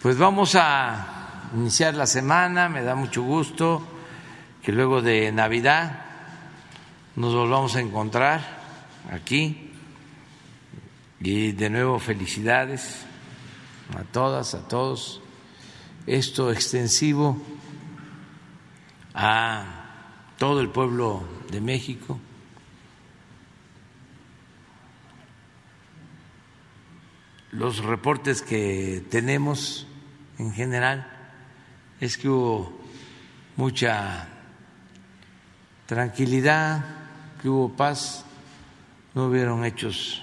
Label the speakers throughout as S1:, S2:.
S1: Pues vamos a iniciar la semana, me da mucho gusto que luego de Navidad nos volvamos a encontrar aquí. Y de nuevo felicidades a todas, a todos. Esto extensivo a todo el pueblo de México. Los reportes que tenemos en general es que hubo mucha tranquilidad, que hubo paz, no hubieron hechos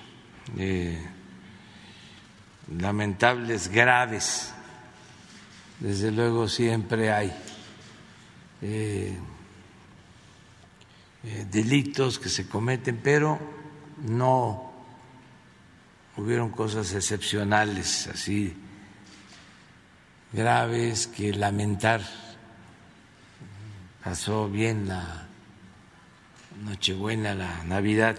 S1: eh, lamentables, graves. Desde luego siempre hay eh, delitos que se cometen, pero no hubieron cosas excepcionales así graves que lamentar. Pasó bien la Nochebuena, la Navidad.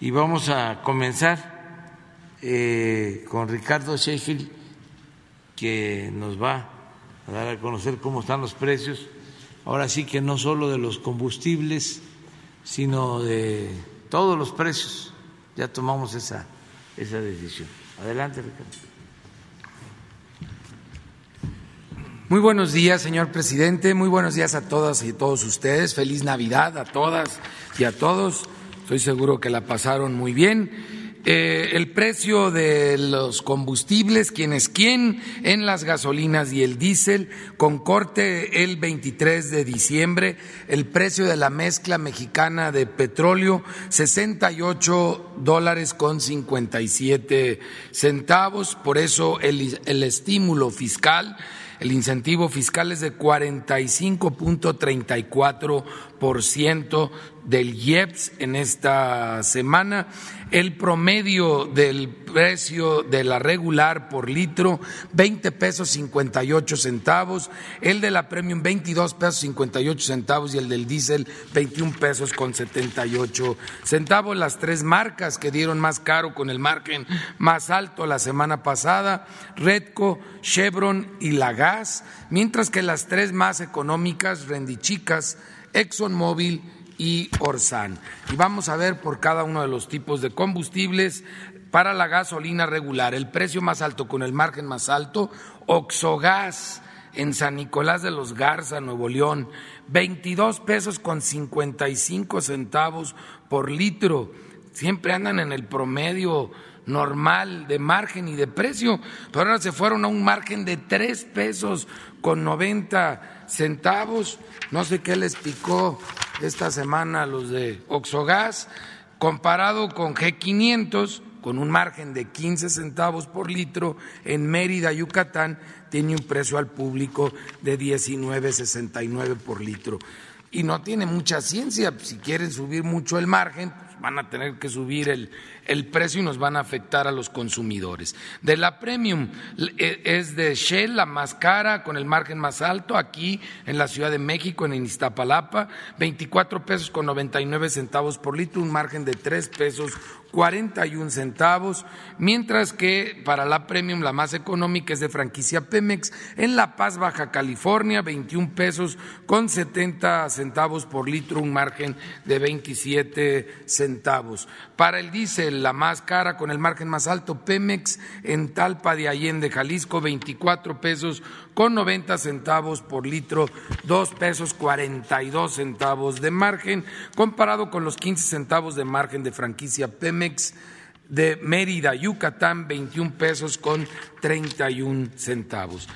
S1: Y vamos a comenzar eh, con Ricardo Sheffield, que nos va a dar a conocer cómo están los precios. Ahora sí que no solo de los combustibles, sino de todos los precios. Ya tomamos esa, esa decisión. Adelante, Ricardo.
S2: Muy buenos días, señor presidente. Muy buenos días a todas y todos ustedes. Feliz Navidad a todas y a todos. Estoy seguro que la pasaron muy bien. Eh, el precio de los combustibles, quién es quién, en las gasolinas y el diésel, con corte el 23 de diciembre, el precio de la mezcla mexicana de petróleo, 68 dólares con 57 centavos, por eso el, el estímulo fiscal el incentivo fiscal es de 45.34% del IEPS en esta semana. El promedio del precio de la regular por litro, 20 pesos 58 centavos. El de la premium, 22 pesos 58 centavos. Y el del diésel, 21 pesos con 78 centavos. Las tres marcas que dieron más caro con el margen más alto la semana pasada, Redco, Chevron y La Gas. Mientras que las tres más económicas, Rendichicas, ExxonMobil y Orsan. Y vamos a ver por cada uno de los tipos de combustibles para la gasolina regular. El precio más alto con el margen más alto, Oxogas en San Nicolás de los Garza, Nuevo León, 22 pesos con 55 centavos por litro. Siempre andan en el promedio normal de margen y de precio, pero ahora se fueron a un margen de 3 pesos con 90 centavos. No sé qué les picó esta semana a los de Oxogas, comparado con G500, con un margen de 15 centavos por litro, en Mérida, Yucatán, tiene un precio al público de 19.69 por litro. Y no tiene mucha ciencia, si quieren subir mucho el margen, pues van a tener que subir el, el precio y nos van a afectar a los consumidores. De la premium e, es de Shell, la más cara, con el margen más alto, aquí en la Ciudad de México, en Iztapalapa, 24 pesos con 99 centavos por litro, un margen de 3 pesos 41 centavos, mientras que para la premium, la más económica, es de franquicia Pemex, en La Paz, Baja California, 21 pesos con 70 centavos por litro, un margen de 27 centavos. Para el diésel, la más cara con el margen más alto, Pemex en Talpa de Allende, Jalisco, 24 pesos con 90 centavos por litro, 2 pesos 42 centavos de margen, comparado con los 15 centavos de margen de franquicia Pemex de Mérida, Yucatán, 21 pesos con 31 centavos.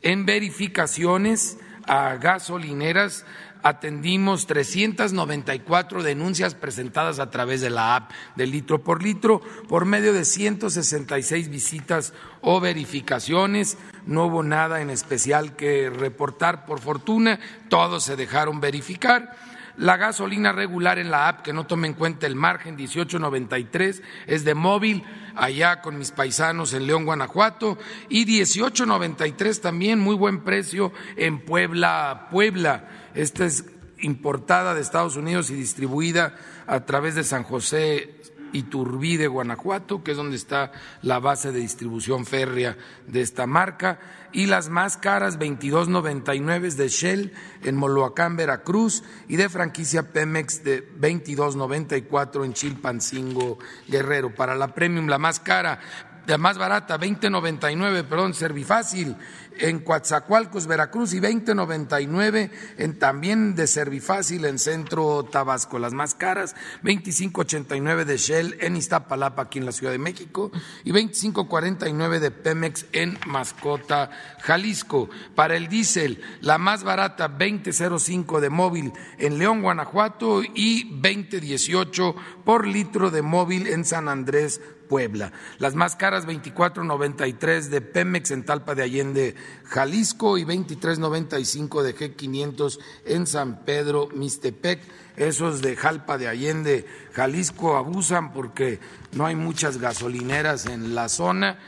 S2: En verificaciones a gasolineras, atendimos 394 denuncias presentadas a través de la app de litro por litro por medio de 166 visitas o verificaciones. No hubo nada en especial que reportar por fortuna, todos se dejaron verificar. La gasolina regular en la app, que no tome en cuenta el margen 1893, es de móvil, allá con mis paisanos en León, Guanajuato, y 1893 también, muy buen precio en Puebla, Puebla. Esta es importada de Estados Unidos y distribuida a través de San José Iturbide, Guanajuato, que es donde está la base de distribución férrea de esta marca, y las más caras 22.99 de Shell en Moloacán, Veracruz, y de franquicia Pemex de 22.94 en Chilpancingo, Guerrero. Para la Premium, la más cara la más barata, 20.99, perdón, Servifácil en Coatzacoalcos, Veracruz y 20.99 en también de Servifácil en Centro Tabasco. Las más caras, 25.89 de Shell en Iztapalapa aquí en la Ciudad de México y 25.49 de Pemex en Mascota, Jalisco. Para el diésel, la más barata 20.05 de móvil en León, Guanajuato y 20.18 por litro de móvil en San Andrés, Puebla. Las más caras 24.93 de Pemex en Talpa de Allende, Jalisco y 23.95 de G500 en San Pedro, Mistepec. Esos de Jalpa de Allende, Jalisco abusan porque no hay muchas gasolineras en la zona.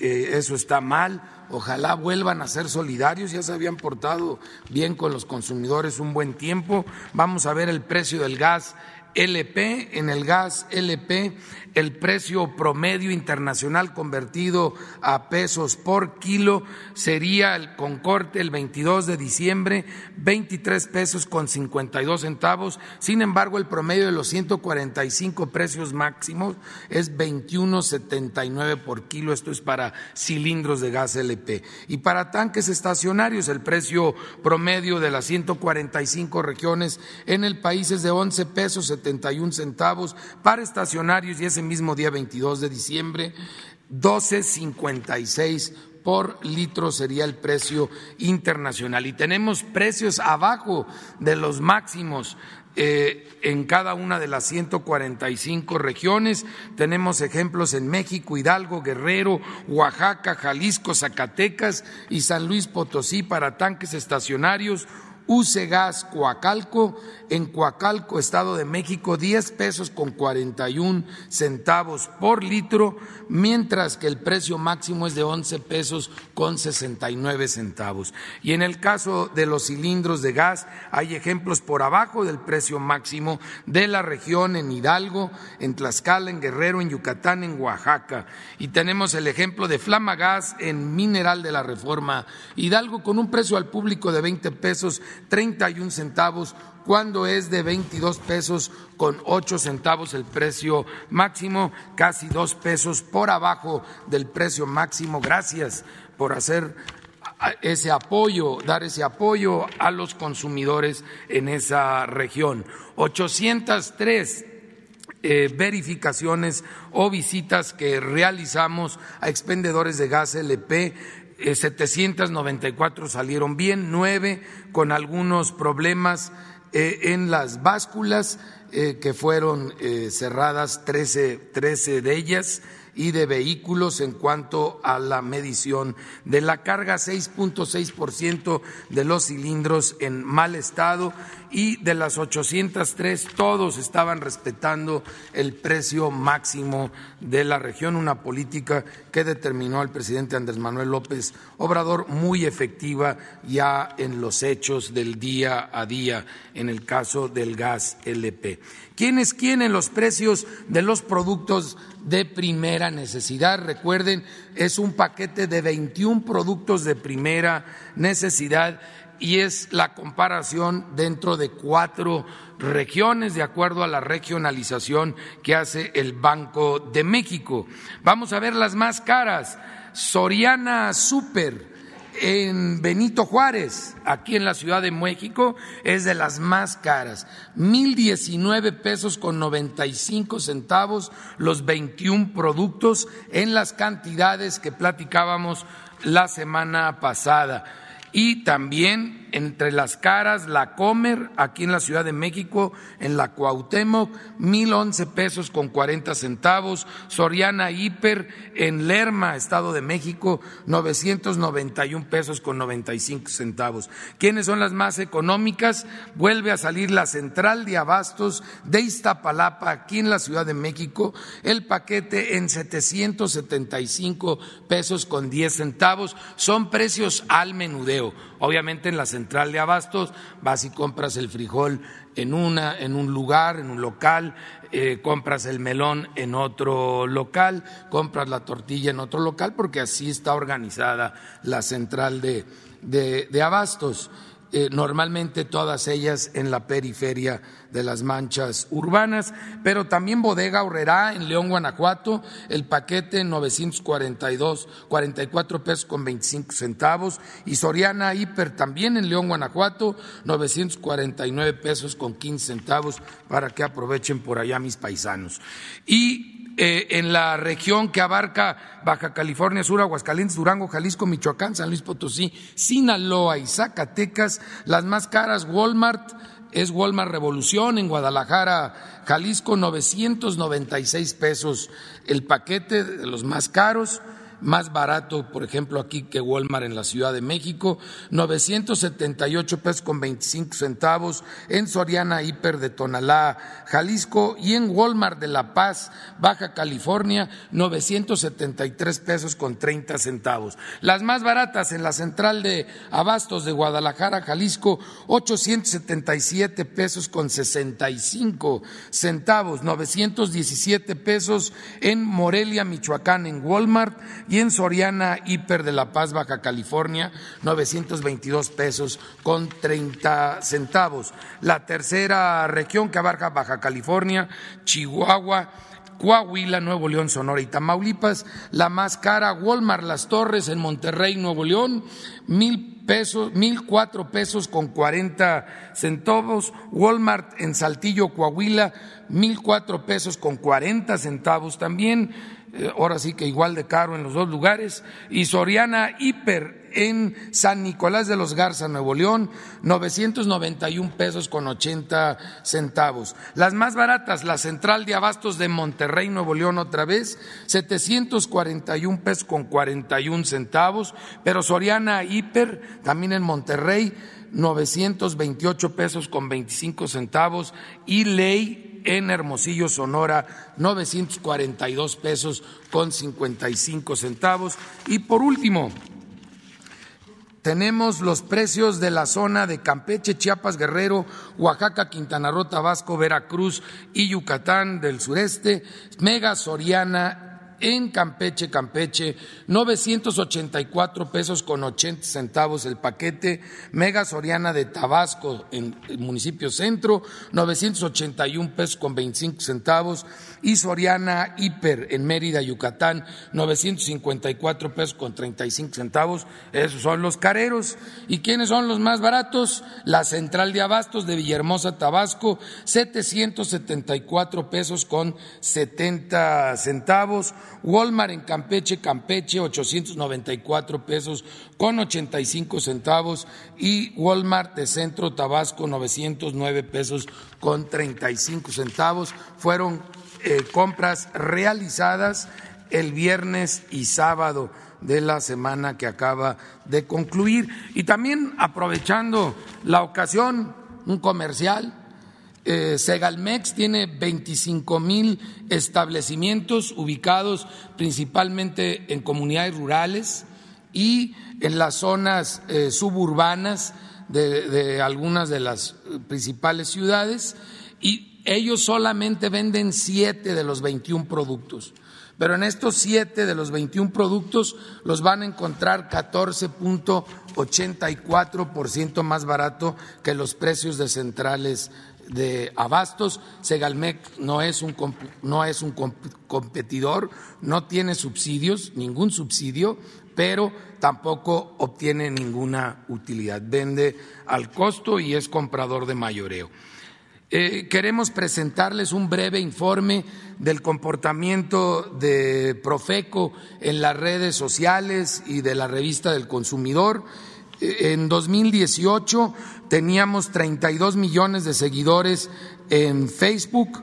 S2: Eh, eso está mal. Ojalá vuelvan a ser solidarios, ya se habían portado bien con los consumidores un buen tiempo. Vamos a ver el precio del gas LP, en el gas LP, el precio promedio internacional convertido a pesos por kilo sería el, con corte el 22 de diciembre 23 pesos con 52 centavos. Sin embargo, el promedio de los 145 precios máximos es 21.79 por kilo. Esto es para cilindros de gas LP. Y para tanques estacionarios, el precio promedio de las 145 regiones en el país es de 11 pesos 71 centavos para estacionarios y mismo día 22 de diciembre, 12.56 por litro sería el precio internacional. Y tenemos precios abajo de los máximos eh, en cada una de las 145 regiones. Tenemos ejemplos en México, Hidalgo, Guerrero, Oaxaca, Jalisco, Zacatecas y San Luis Potosí para tanques estacionarios. Use Gas Coacalco en Coacalco, Estado de México, 10 pesos con 41 centavos por litro, mientras que el precio máximo es de 11 pesos con 69 centavos. Y en el caso de los cilindros de gas, hay ejemplos por abajo del precio máximo de la región en Hidalgo, en Tlaxcala, en Guerrero, en Yucatán, en Oaxaca. Y tenemos el ejemplo de Flama Gas en Mineral de la Reforma Hidalgo con un precio al público de 20 pesos 31 centavos cuando es de 22 pesos con 8 centavos el precio máximo, casi dos pesos por abajo del precio máximo. Gracias por hacer ese apoyo, dar ese apoyo a los consumidores en esa región. 803 eh, verificaciones o visitas que realizamos a expendedores de gas LP 794 eh, salieron bien, nueve con algunos problemas eh, en las básculas eh, que fueron cerradas, 13, 13 de ellas y de vehículos en cuanto a la medición de la carga, 6.6% de los cilindros en mal estado y de las 803 todos estaban respetando el precio máximo de la región, una política que determinó el presidente Andrés Manuel López Obrador muy efectiva ya en los hechos del día a día en el caso del gas LP. ¿Quiénes quieren los precios de los productos de primera necesidad? Recuerden, es un paquete de 21 productos de primera necesidad y es la comparación dentro de cuatro regiones de acuerdo a la regionalización que hace el Banco de México. Vamos a ver las más caras. Soriana Super en Benito Juárez, aquí en la Ciudad de México, es de las más caras. Mil diecinueve pesos con noventa y cinco centavos los 21 productos en las cantidades que platicábamos la semana pasada y también entre las caras, la Comer, aquí en la Ciudad de México, en la Cuauhtémoc, mil once pesos con cuarenta centavos, Soriana Hiper, en Lerma, Estado de México, novecientos noventa y un pesos con noventa y cinco centavos. ¿Quiénes son las más económicas? Vuelve a salir la Central de Abastos de Iztapalapa, aquí en la Ciudad de México, el paquete en setecientos setenta y cinco pesos con diez centavos, son precios al menudeo Obviamente en la central de abastos vas y compras el frijol en una, en un lugar, en un local, eh, compras el melón en otro local, compras la tortilla en otro local, porque así está organizada la central de, de abastos. Eh, normalmente todas ellas en la periferia de las manchas urbanas, pero también Bodega Horrera en León, Guanajuato, el paquete 942, 44 pesos con 25 centavos, y Soriana Hiper también en León, Guanajuato, 949 pesos con 15 centavos, para que aprovechen por allá mis paisanos. Y eh, en la región que abarca Baja California Sur, Aguascalientes, Durango, Jalisco, Michoacán, San Luis Potosí, Sinaloa y Zacatecas, las más caras Walmart es Walmart Revolución en Guadalajara, Jalisco, 996 pesos. El paquete de los más caros más barato, por ejemplo, aquí que Walmart en la Ciudad de México, 978 pesos con 25 centavos, en Soriana Hiper de Tonalá, Jalisco, y en Walmart de La Paz, Baja California, 973 pesos con 30 centavos. Las más baratas en la central de Abastos de Guadalajara, Jalisco, 877 pesos con 65 centavos, 917 pesos en Morelia, Michoacán, en Walmart, y en Soriana Hiper de La Paz, Baja California, 922 pesos con 30 centavos. La tercera región que abarca Baja California, Chihuahua, Coahuila, Nuevo León, Sonora y Tamaulipas. La más cara, Walmart Las Torres en Monterrey, Nuevo León, mil pesos, mil cuatro pesos con cuarenta centavos. Walmart en Saltillo, Coahuila, mil cuatro pesos con cuarenta centavos también. Eh, ahora sí que igual de caro en los dos lugares, y Soriana Hiper en San Nicolás de los Garza, Nuevo León, 991 pesos con 80 centavos. Las más baratas, la Central de Abastos de Monterrey, Nuevo León, otra vez, 741 pesos con 41 centavos, pero Soriana Hiper, también en Monterrey, 928 pesos con 25 centavos, y Ley en Hermosillo, Sonora, 942 pesos con 55 centavos. Y por último, tenemos los precios de la zona de Campeche, Chiapas, Guerrero, Oaxaca, Quintana Roo, Tabasco, Veracruz y Yucatán del sureste, Mega Soriana en Campeche, Campeche, 984 pesos con 80 centavos el paquete, Mega Soriana de Tabasco en el municipio centro, 981 pesos con 25 centavos, y Soriana Hiper en Mérida, Yucatán, 954 pesos con 35 centavos, esos son los careros. ¿Y quiénes son los más baratos? La Central de Abastos de Villahermosa, Tabasco, 774 pesos con 70 centavos, Walmart en Campeche, Campeche, 894 pesos con 85 centavos y Walmart de Centro Tabasco, 909 pesos con 35 centavos. Fueron eh, compras realizadas el viernes y sábado de la semana que acaba de concluir. Y también aprovechando la ocasión, un comercial eh, Segalmex tiene 25 mil establecimientos ubicados principalmente en comunidades rurales y en las zonas eh, suburbanas de, algunas de las principales ciudades y ellos solamente venden siete de los 21 productos. Pero en estos siete de los 21 productos los van a encontrar 14.84% más barato que los precios de centrales de abastos. Segalmec no es un, no es un competidor, no tiene subsidios, ningún subsidio, pero tampoco obtiene ninguna utilidad. Vende al costo y es comprador de mayoreo. Eh, queremos presentarles un breve informe del comportamiento de Profeco en las redes sociales y de la revista del consumidor. En 2018 teníamos 32 millones de seguidores en Facebook,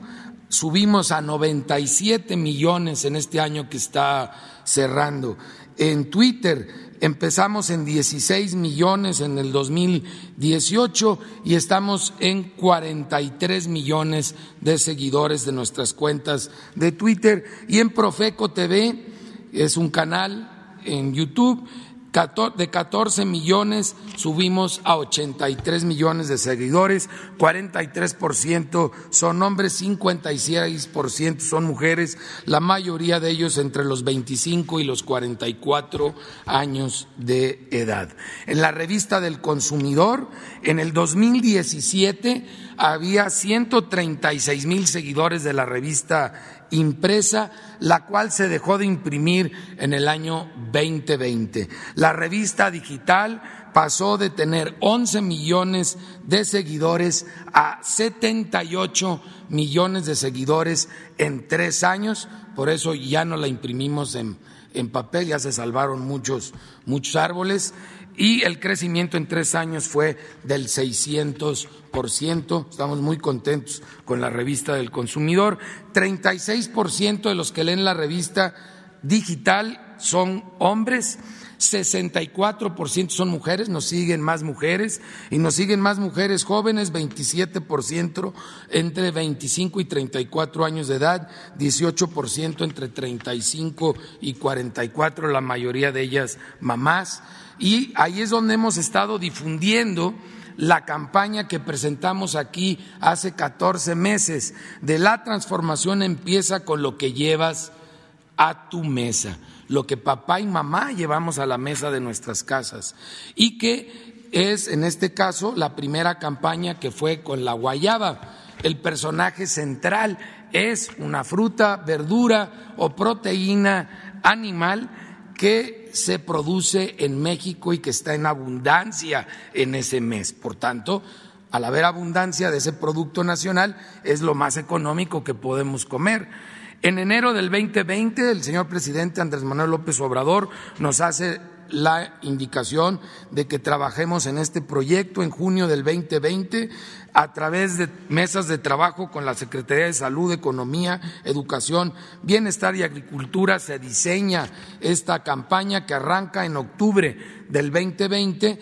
S2: subimos a 97 millones en este año que está cerrando. En Twitter empezamos en 16 millones en el 2018 y estamos en 43 millones de seguidores de nuestras cuentas de Twitter y en Profeco TV es un canal en YouTube de 14 millones subimos a 83 millones de seguidores, 43% son hombres, 56% son mujeres, la mayoría de ellos entre los 25 y los 44 años de edad. En la revista del consumidor, en el 2017 había 136 mil seguidores de la revista impresa, la cual se dejó de imprimir en el año 2020. La revista digital pasó de tener 11 millones de seguidores a 78 millones de seguidores en tres años, por eso ya no la imprimimos en, en papel, ya se salvaron muchos, muchos árboles y el crecimiento en tres años fue del 600%. Estamos muy contentos con la revista del consumidor. 36% de los que leen la revista digital son hombres. 64% son mujeres, nos siguen más mujeres y nos siguen más mujeres jóvenes, 27% entre 25 y 34 años de edad, 18% entre 35 y 44, la mayoría de ellas mamás. Y ahí es donde hemos estado difundiendo la campaña que presentamos aquí hace 14 meses de la transformación empieza con lo que llevas a tu mesa, lo que papá y mamá llevamos a la mesa de nuestras casas y que es en este caso la primera campaña que fue con la guayaba. El personaje central es una fruta, verdura o proteína animal que se produce en México y que está en abundancia en ese mes. Por tanto, al haber abundancia de ese producto nacional, es lo más económico que podemos comer. En enero del 2020, el señor presidente Andrés Manuel López Obrador nos hace la indicación de que trabajemos en este proyecto en junio del 2020 a través de mesas de trabajo con la Secretaría de Salud, Economía, Educación, Bienestar y Agricultura se diseña esta campaña que arranca en octubre del 2020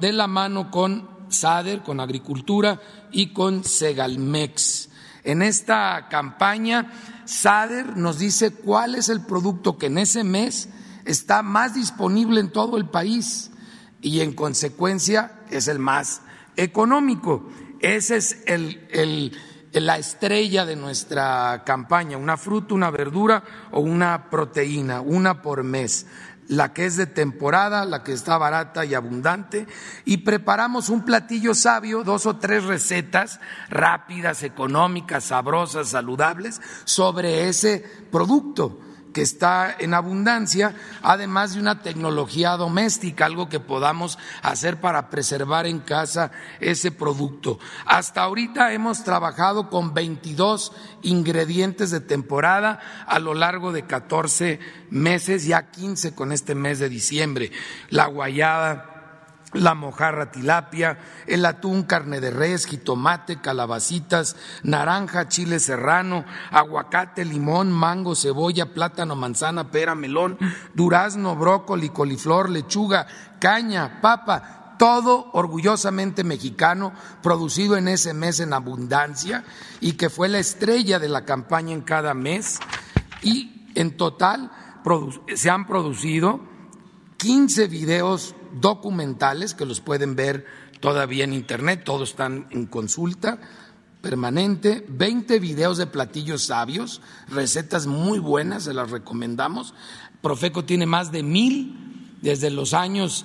S2: de la mano con SADER, con Agricultura y con Segalmex. En esta campaña, SADER nos dice cuál es el producto que en ese mes está más disponible en todo el país y en consecuencia es el más económico. Esa es la estrella de nuestra campaña, una fruta, una verdura o una proteína, una por mes. La que es de temporada, la que está barata y abundante, y preparamos un platillo sabio, dos o tres recetas rápidas, económicas, sabrosas, saludables, sobre ese producto que está en abundancia, además de una tecnología doméstica, algo que podamos hacer para preservar en casa ese producto. Hasta ahorita hemos trabajado con 22 ingredientes de temporada a lo largo de 14 meses, ya 15 con este mes de diciembre. La guayada la mojarra tilapia, el atún, carne de res, jitomate, calabacitas, naranja, chile serrano, aguacate, limón, mango, cebolla, plátano, manzana, pera, melón, durazno, brócoli, coliflor, lechuga, caña, papa, todo orgullosamente mexicano, producido en ese mes en abundancia y que fue la estrella de la campaña en cada mes. Y en total se han producido 15 videos documentales que los pueden ver todavía en Internet, todos están en consulta permanente, 20 videos de platillos sabios, recetas muy buenas, se las recomendamos. Profeco tiene más de mil desde los años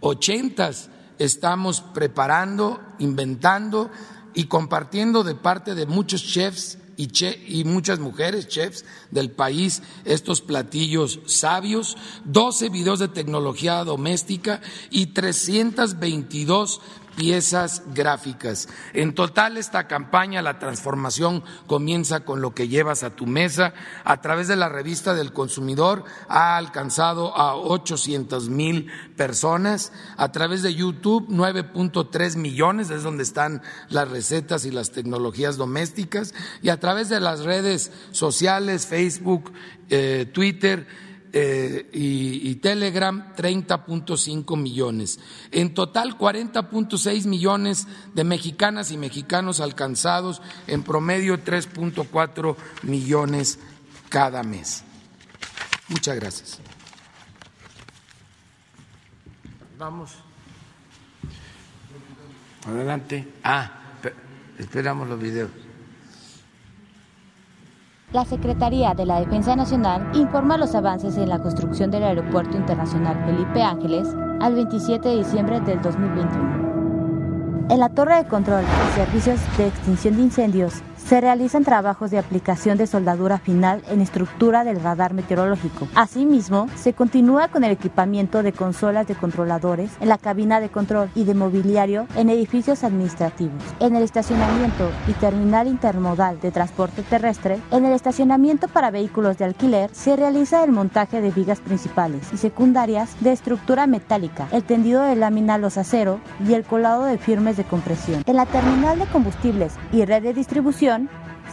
S2: 80 estamos preparando, inventando y compartiendo de parte de muchos chefs y, muchas mujeres, chefs del país, estos platillos sabios, 12 videos de tecnología doméstica y 322 piezas gráficas. En total, esta campaña, la transformación comienza con lo que llevas a tu mesa. A través de la revista del consumidor ha alcanzado a 800 mil personas. A través de YouTube, 9.3 millones, es donde están las recetas y las tecnologías domésticas. Y a través de las redes sociales, Facebook, eh, Twitter, eh, y, y, Telegram 30.5 millones. En total 40.6 millones de mexicanas y mexicanos alcanzados, en promedio 3.4 millones cada mes. Muchas gracias.
S1: Vamos. Adelante. Ah, esperamos los videos.
S3: La Secretaría de la Defensa Nacional informa los avances en la construcción del Aeropuerto Internacional Felipe Ángeles al 27 de diciembre del 2021. En la torre de control y servicios de extinción de incendios se realizan trabajos de aplicación de soldadura final en estructura del radar meteorológico. Asimismo, se continúa con el equipamiento de consolas de controladores en la cabina de control y de mobiliario en edificios administrativos, en el estacionamiento y terminal intermodal de transporte terrestre, en el estacionamiento para vehículos de alquiler, se realiza el montaje de vigas principales y secundarias de estructura metálica, el tendido de lámina los acero y el colado de firmes de compresión. En la terminal de combustibles y red de distribución,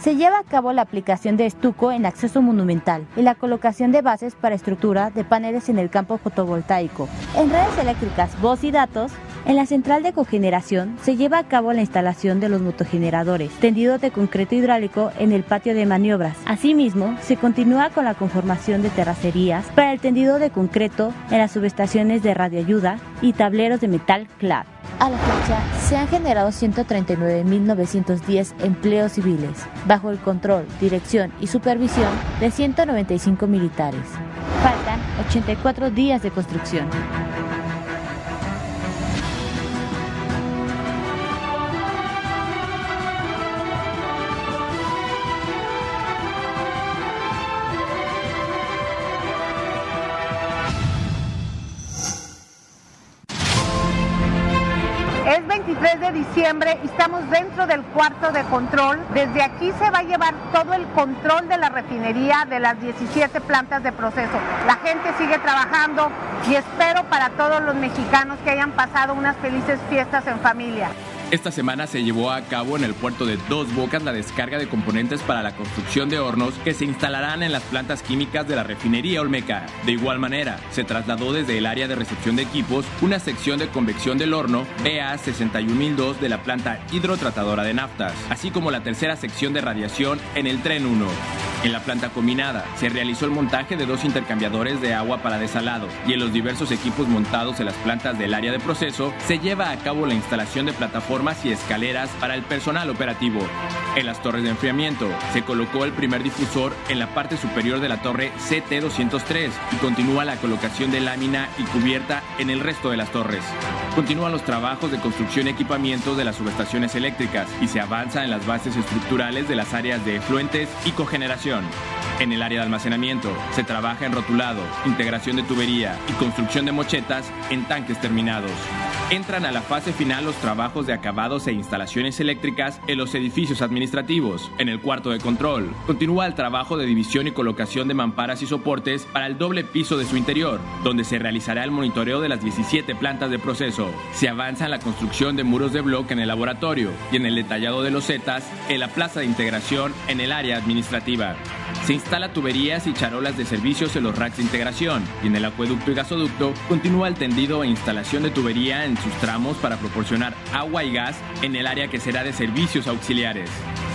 S3: se lleva a cabo la aplicación de estuco en acceso monumental y la colocación de bases para estructura de paneles en el campo fotovoltaico. En redes eléctricas, voz y datos, en la central de cogeneración se lleva a cabo la instalación de los motogeneradores, tendidos de concreto hidráulico en el patio de maniobras. Asimismo, se continúa con la conformación de terracerías para el tendido de concreto en las subestaciones de radioayuda y tableros de metal clad. A la fecha, se han generado 139.910 empleos civiles, bajo el control, dirección y supervisión de 195 militares. Faltan 84 días de construcción.
S4: Estamos dentro del cuarto de control. Desde aquí se va a llevar todo el control de la refinería de las 17 plantas de proceso. La gente sigue trabajando y espero para todos los mexicanos que hayan pasado unas felices fiestas en familia.
S5: Esta semana se llevó a cabo en el puerto de Dos Bocas la descarga de componentes para la construcción de hornos que se instalarán en las plantas químicas de la refinería Olmeca. De igual manera, se trasladó desde el área de recepción de equipos una sección de convección del horno BA 61002 de la planta hidrotratadora de naftas, así como la tercera sección de radiación en el tren 1. En la planta combinada se realizó el montaje de dos intercambiadores de agua para desalado y en los diversos equipos montados en las plantas del área de proceso se lleva a cabo la instalación de plataformas y escaleras para el personal operativo. En las torres de enfriamiento se colocó el primer difusor en la parte superior de la torre CT203 y continúa la colocación de lámina y cubierta en el resto de las torres. Continúan los trabajos de construcción y equipamiento de las subestaciones eléctricas y se avanza en las bases estructurales de las áreas de efluentes y cogeneración. En el área de almacenamiento se trabaja en rotulado, integración de tubería y construcción de mochetas en tanques terminados. Entran a la fase final los trabajos de acabados e instalaciones eléctricas en los edificios administrativos. En el cuarto de control, continúa el trabajo de división y colocación de mamparas y soportes para el doble piso de su interior, donde se realizará el monitoreo de las 17 plantas de proceso. Se avanza en la construcción de muros de bloque en el laboratorio y en el detallado de los zetas en la plaza de integración en el área administrativa. Se instala tuberías y charolas de servicios en los racks de integración y en el acueducto y gasoducto continúa el tendido e instalación de tubería en sus tramos para proporcionar agua y gas en el área que será de servicios auxiliares.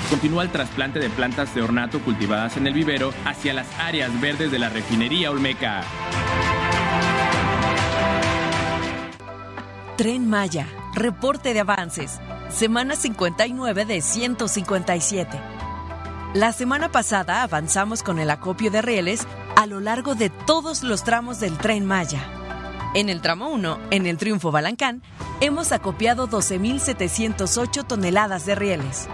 S5: Continúa el trasplante de plantas de ornato cultivadas en el vivero hacia las áreas verdes de la refinería Olmeca.
S6: Tren Maya, reporte de avances, semana 59 de 157. La semana pasada avanzamos con el acopio de rieles a lo largo de todos los tramos del tren Maya. En el tramo 1, en el Triunfo Balancán, hemos acopiado 12.708 toneladas de rieles.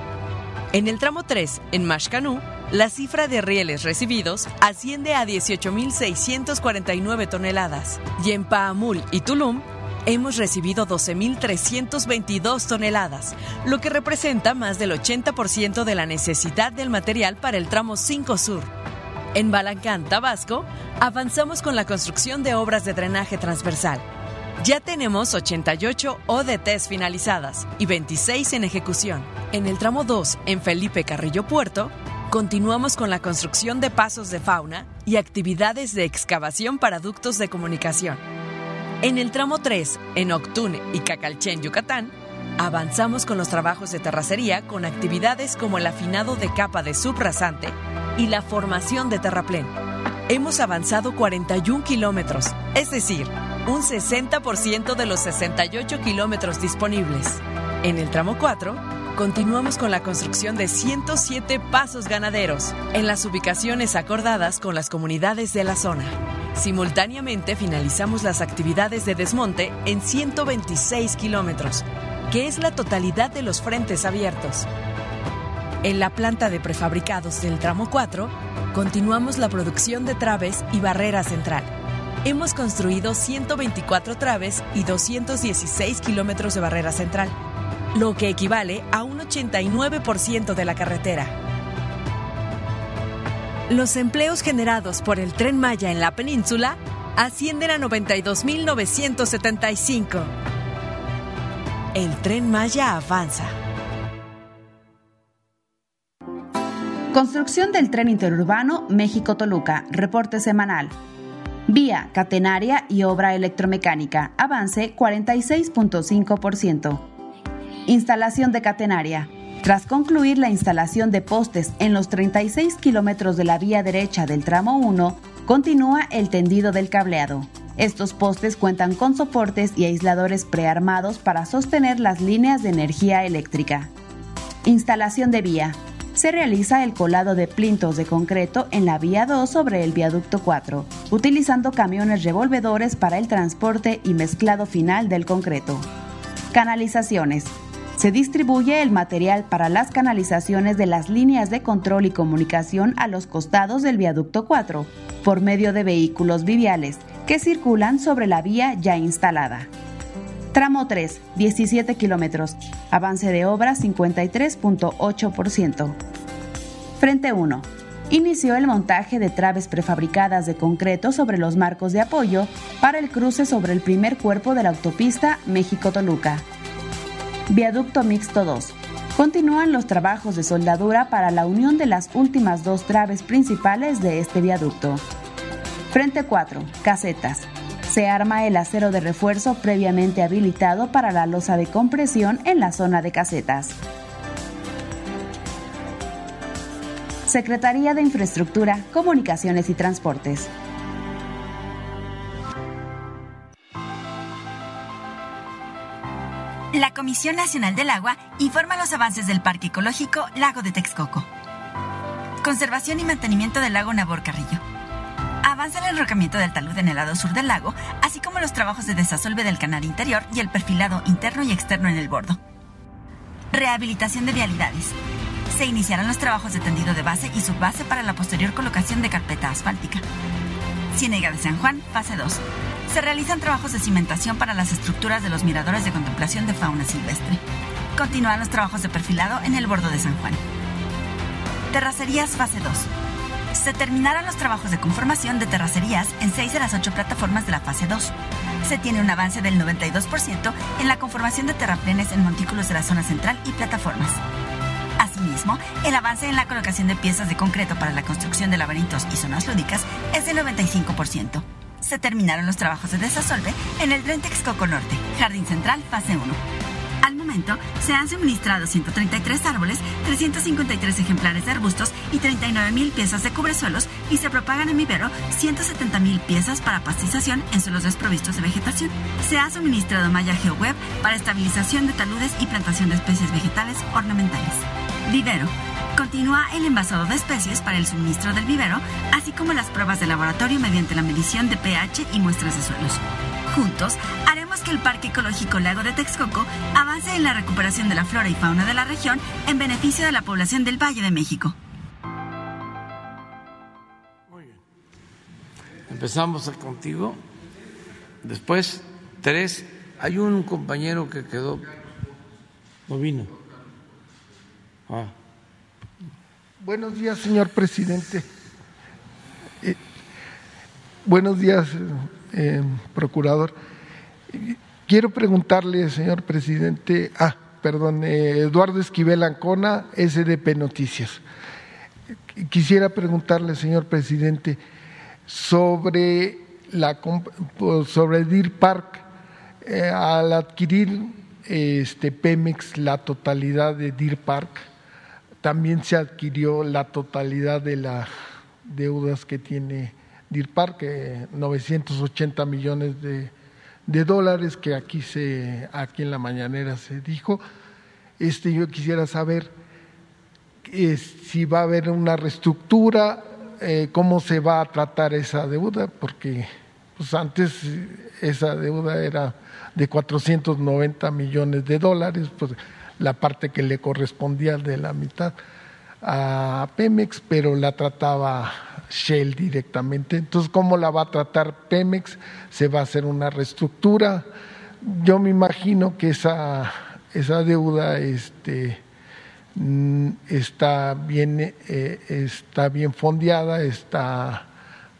S6: En el tramo 3, en Mashcanú, la cifra de rieles recibidos asciende a 18.649 toneladas. Y en Paamul y Tulum, hemos recibido 12.322 toneladas, lo que representa más del 80% de la necesidad del material para el tramo 5 Sur. En Balancán, Tabasco, avanzamos con la construcción de obras de drenaje transversal. Ya tenemos 88 ODTs finalizadas y 26 en ejecución. En el tramo 2, en Felipe Carrillo Puerto, continuamos con la construcción de pasos de fauna y actividades de excavación para ductos de comunicación. En el tramo 3, en Octún y Cacalchen, Yucatán, avanzamos con los trabajos de terracería con actividades como el afinado de capa de subrasante y la formación de terraplén. Hemos avanzado 41 kilómetros, es decir, un 60% de los 68 kilómetros disponibles. En el tramo 4, continuamos con la construcción de 107 pasos ganaderos en las ubicaciones acordadas con las comunidades de la zona. Simultáneamente finalizamos las actividades de desmonte en 126 kilómetros, que es la totalidad de los frentes abiertos. En la planta de prefabricados del tramo 4, continuamos la producción de traves y barrera central. Hemos construido 124 traves y 216 kilómetros de barrera central, lo que equivale a un 89% de la carretera. Los empleos generados por el tren Maya en la península ascienden a 92.975. El tren Maya avanza.
S7: Construcción del tren interurbano México-Toluca, reporte semanal. Vía, catenaria y obra electromecánica, avance 46.5%. Instalación de catenaria, tras concluir la instalación de postes en los 36 kilómetros de la vía derecha del tramo 1, continúa el tendido del cableado. Estos postes cuentan con soportes y aisladores prearmados para sostener las líneas de energía eléctrica. Instalación de vía. Se realiza el colado de plintos de concreto en la vía 2 sobre el viaducto 4, utilizando camiones revolvedores para el transporte y mezclado final del concreto. Canalizaciones se distribuye el material para las canalizaciones de las líneas de control y comunicación a los costados del viaducto 4 por medio de vehículos viviales que circulan sobre la vía ya instalada. Tramo 3, 17 kilómetros. Avance de obra 53.8%. Frente 1. Inició el montaje de traves prefabricadas de concreto sobre los marcos de apoyo para el cruce sobre el primer cuerpo de la autopista México-Toluca. Viaducto Mixto 2. Continúan los trabajos de soldadura para la unión de las últimas dos traves principales de este viaducto. Frente 4. Casetas. Se arma el acero de refuerzo previamente habilitado para la losa de compresión en la zona de casetas. Secretaría de Infraestructura, Comunicaciones y Transportes.
S8: La Comisión Nacional del Agua informa los avances del Parque Ecológico Lago de Texcoco. Conservación y mantenimiento del lago Nabor Carrillo. Avanza el enrocamiento del talud en el lado sur del lago, así como los trabajos de desasolve del canal interior y el perfilado interno y externo en el bordo. Rehabilitación de vialidades. Se iniciarán los trabajos de tendido de base y subbase para la posterior colocación de carpeta asfáltica. Ciénega de San Juan, fase 2 se realizan trabajos de cimentación para las estructuras de los miradores de contemplación de fauna silvestre. Continúan los trabajos de perfilado en el bordo de San Juan. Terracerías fase 2. Se terminarán los trabajos de conformación de terracerías en 6 de las 8 plataformas de la fase 2. Se tiene un avance del 92% en la conformación de terraplenes en montículos de la zona central y plataformas. Asimismo, el avance en la colocación de piezas de concreto para la construcción de laberintos y zonas lúdicas es del 95% se terminaron los trabajos de desasolve en el Texcoco Norte, Jardín Central, fase 1. Al momento, se han suministrado 133 árboles, 353 ejemplares de arbustos y 39.000 piezas de cubresuelos y se propagan en vivero 170.000 piezas para pastización en suelos desprovistos de vegetación. Se ha suministrado malla GeoWeb para estabilización de taludes y plantación de especies vegetales ornamentales. Vivero Continúa el envasado de especies para el suministro del vivero, así como las pruebas de laboratorio mediante la medición de pH y muestras de suelos. Juntos, haremos que el Parque Ecológico Lago de Texcoco avance en la recuperación de la flora y fauna de la región en beneficio de la población del Valle de México.
S1: Muy bien. Empezamos contigo. Después, tres. Hay un compañero que quedó. No vino.
S9: Ah. Buenos días, señor presidente. Eh, buenos días, eh, procurador. Quiero preguntarle, señor presidente, ah, perdón, eh, Eduardo Esquivel Ancona, SDP Noticias. Quisiera preguntarle, señor presidente, sobre la sobre Deer Park al adquirir este Pemex la totalidad de Deer Park también se adquirió la totalidad de las deudas que tiene DIRPAR, que 980 millones de de dólares que aquí se aquí en la mañanera se dijo. Este yo quisiera saber eh, si va a haber una reestructura, eh, cómo se va a tratar esa deuda, porque pues antes esa deuda era de 490 millones de dólares, pues la parte que le correspondía de la mitad a Pemex, pero la trataba Shell directamente. Entonces, ¿cómo la va a tratar Pemex? Se va a hacer una reestructura. Yo me imagino que esa, esa deuda este, mm, está, bien, eh, está bien fondeada, está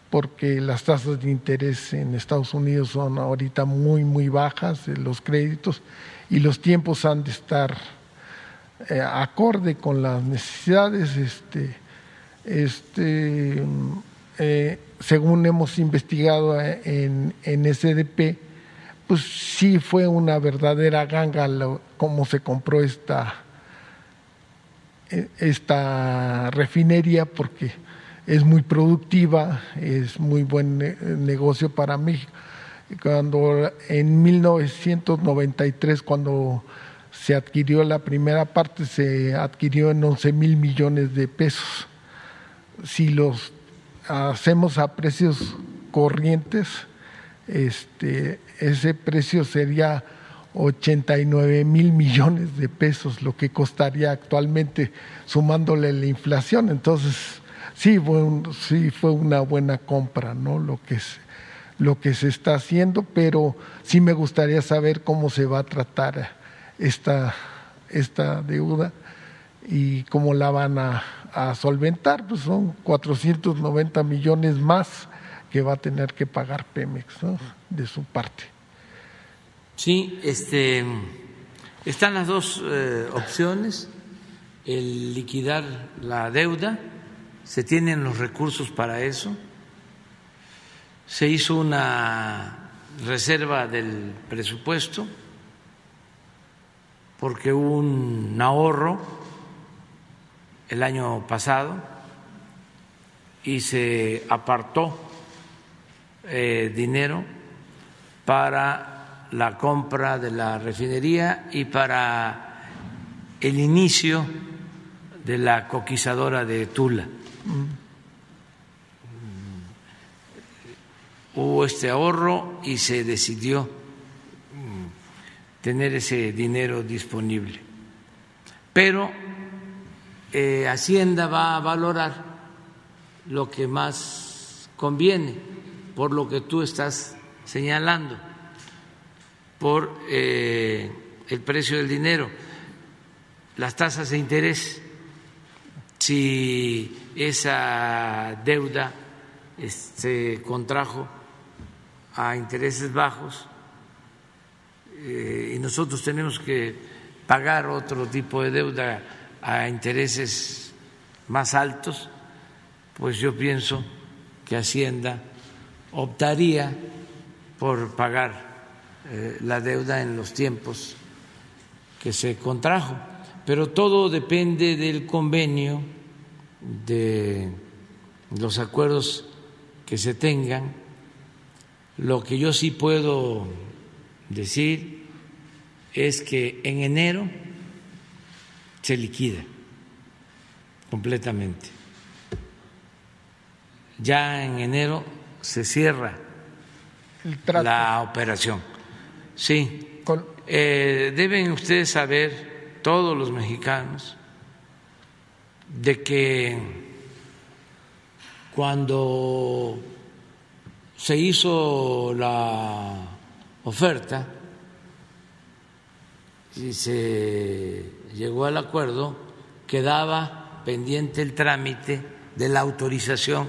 S9: porque las tasas de interés en Estados Unidos son ahorita muy, muy bajas, los créditos, y los tiempos han de estar eh, acorde con las necesidades. Este, este, eh, según hemos investigado eh, en, en, SDP, pues sí fue una verdadera ganga cómo se compró esta, esta refinería, porque es muy productiva, es muy buen negocio para México. Cuando en 1993, cuando se adquirió la primera parte, se adquirió en 11 mil millones de pesos. Si los hacemos a precios corrientes, este, ese precio sería 89 mil millones de pesos, lo que costaría actualmente sumándole la inflación. Entonces, sí fue, sí fue una buena compra, ¿no? Lo que, lo que se está haciendo, pero sí me gustaría saber cómo se va a tratar esta, esta deuda y cómo la van a, solventar, pues son 490 millones más que va a tener que pagar Pemex de su parte.
S1: Sí, este, están las dos eh, opciones, el liquidar la deuda, se tienen los recursos para eso, se hizo una reserva del presupuesto porque hubo un ahorro el año pasado y se apartó eh, dinero para la compra de la refinería y para el inicio de la coquizadora de Tula. Hubo este ahorro y se decidió tener ese dinero disponible. Pero eh, Hacienda va a valorar lo que más conviene, por lo que tú estás señalando, por eh, el precio del dinero, las tasas de interés, si esa deuda se contrajo a intereses bajos, eh, y nosotros tenemos que pagar otro tipo de deuda a intereses más altos, pues yo pienso que Hacienda optaría por pagar eh, la deuda en los tiempos que se contrajo. Pero todo depende del convenio, de los acuerdos que se tengan. Lo que yo sí puedo decir es que en enero se liquida completamente. Ya en enero se cierra la operación. Sí. Eh, deben ustedes saber, todos los mexicanos, de que cuando se hizo la oferta y se llegó al acuerdo, quedaba pendiente el trámite de la autorización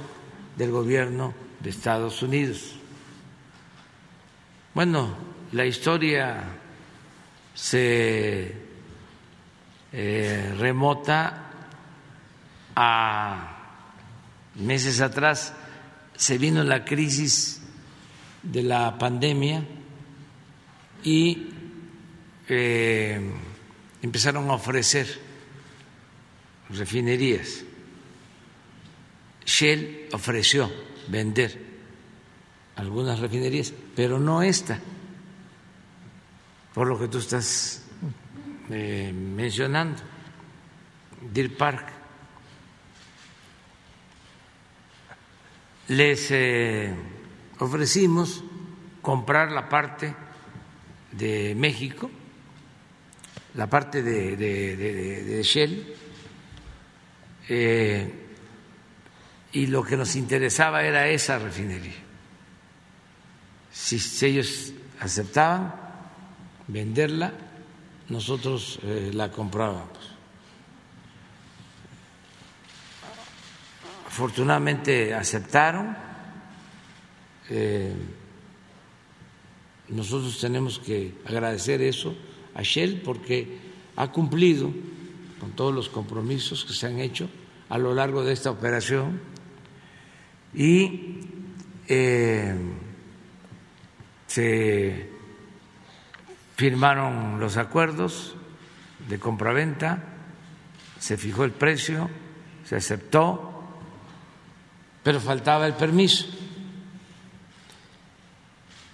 S1: del gobierno de Estados Unidos. Bueno, la historia se eh, remota a meses atrás, se vino la crisis de la pandemia y eh, empezaron a ofrecer refinerías. Shell ofreció vender algunas refinerías, pero no esta, por lo que tú estás eh, mencionando, Deer Park. Les eh, ofrecimos comprar la parte de México, la parte de, Shell, eh, y lo que nos interesaba era esa refinería. Si ellos aceptaban venderla, nosotros eh, la comprábamos. Afortunadamente aceptaron. Eh, nosotros tenemos que agradecer eso a Shell porque ha cumplido con todos los compromisos que se han hecho a lo largo de esta operación y eh, se firmaron los acuerdos de compraventa, se fijó el precio, se aceptó, pero faltaba el permiso.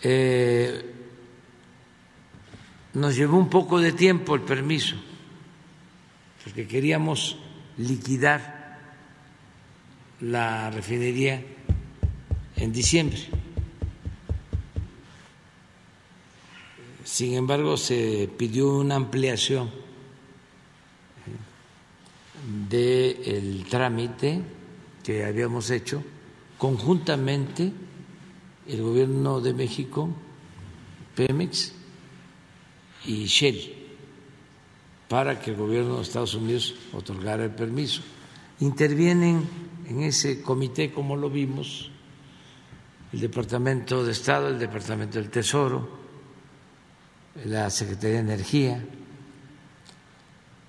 S1: Eh, nos llevó un poco de tiempo el permiso, porque queríamos liquidar la refinería en diciembre. Sin embargo, se pidió una ampliación del trámite que habíamos hecho conjuntamente el gobierno de México, Pemex y Shell, para que el gobierno de Estados Unidos otorgara el permiso. Intervienen en ese comité, como lo vimos, el Departamento de Estado, el Departamento del Tesoro, la Secretaría de Energía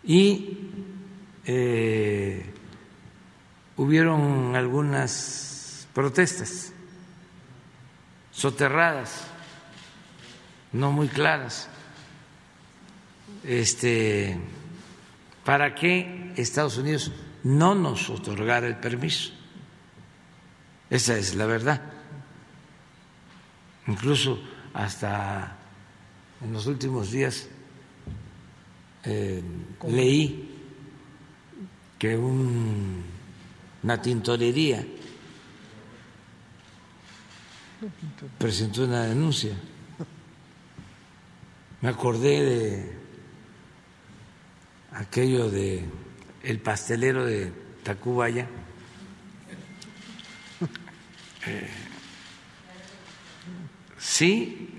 S1: y eh, hubieron algunas protestas soterradas, no muy claras, este, para que Estados Unidos no nos otorgara el permiso. Esa es la verdad. Incluso hasta en los últimos días eh, leí que una tintorería presentó una denuncia. Me acordé de aquello de el pastelero de Tacubaya. Eh, sí,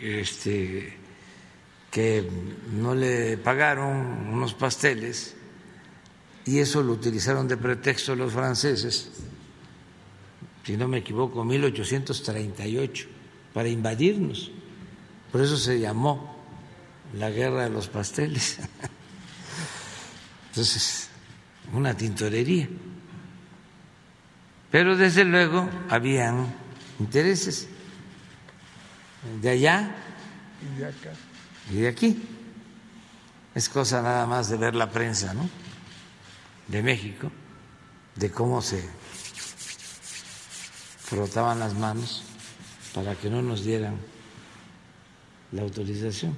S1: este que no le pagaron unos pasteles y eso lo utilizaron de pretexto los franceses, si no me equivoco, 1838, para invadirnos. Por eso se llamó la guerra de los pasteles. Entonces, una tintorería. Pero desde luego habían intereses de allá y de acá y de aquí. Es cosa nada más de ver la prensa, ¿no? De México, de cómo se frotaban las manos para que no nos dieran la autorización.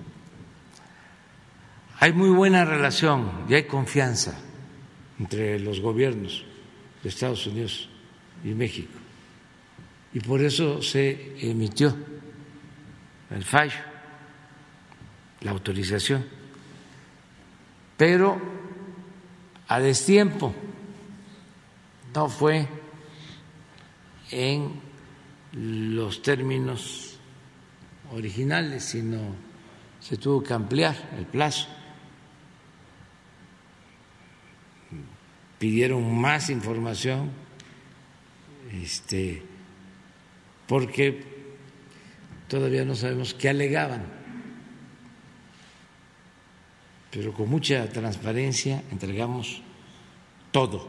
S1: Hay muy buena relación y hay confianza entre los gobiernos de Estados Unidos y México. Y por eso se emitió el fallo la autorización, pero a destiempo, no fue en los términos originales, sino se tuvo que ampliar el plazo. Pidieron más información, este, porque todavía no sabemos qué alegaban pero con mucha transparencia entregamos todo,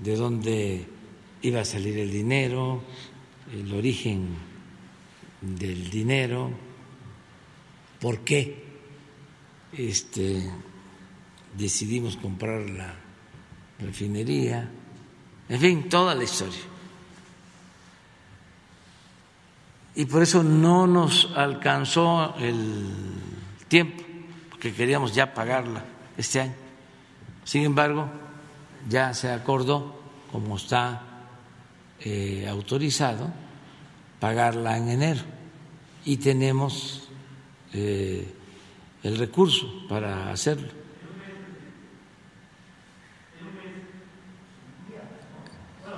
S1: de dónde iba a salir el dinero, el origen del dinero, por qué este, decidimos comprar la refinería, en fin, toda la historia. y por eso no nos alcanzó el tiempo, porque queríamos ya pagarla este año. Sin embargo, ya se acordó, como está eh, autorizado, pagarla en enero y tenemos eh, el recurso para hacerlo.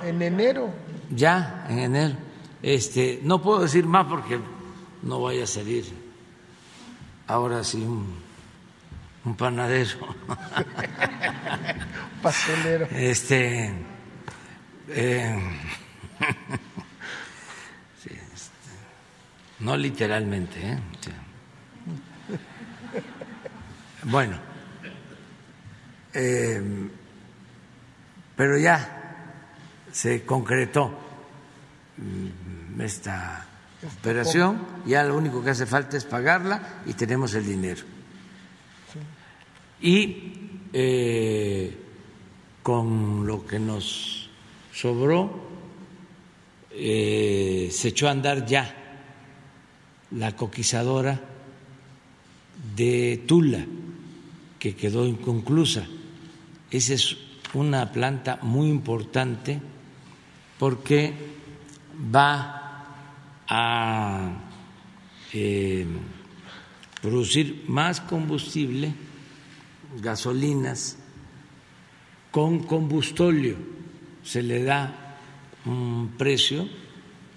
S9: En enero.
S1: Ya, en enero. Este, no puedo decir más porque no vaya a salir ahora sí un, un panadero.
S9: Pastelero.
S1: Este, eh, sí, este, no literalmente, ¿eh? Sí. Bueno, eh, pero ya se concretó mm, esta operación, ya lo único que hace falta es pagarla y tenemos el dinero. Y eh, con lo que nos sobró, eh, se echó a andar ya la coquizadora de Tula que quedó inconclusa. Esa es una planta muy importante porque va a eh, producir más combustible, gasolinas, con combustóleo. Se le da un precio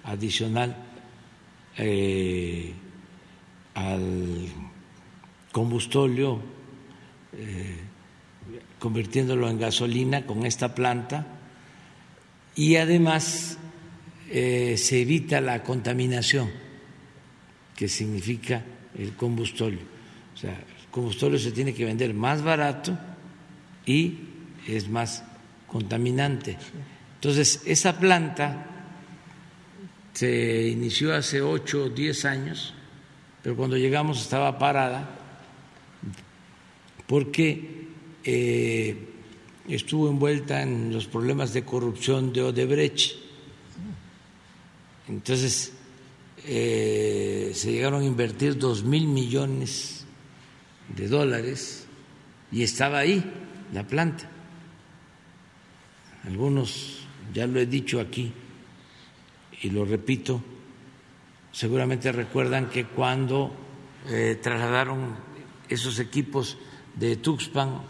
S1: adicional eh, al combustóleo eh, convirtiéndolo en gasolina con esta planta y además eh, se evita la contaminación que significa el combustóleo. O sea, el combustóleo se tiene que vender más barato y es más contaminante. Entonces, esa planta se inició hace ocho o diez años, pero cuando llegamos estaba parada porque eh, estuvo envuelta en los problemas de corrupción de Odebrecht. Entonces, eh, se llegaron a invertir dos mil millones de dólares y estaba ahí la planta. Algunos, ya lo he dicho aquí y lo repito, seguramente recuerdan que cuando eh, trasladaron esos equipos de Tuxpan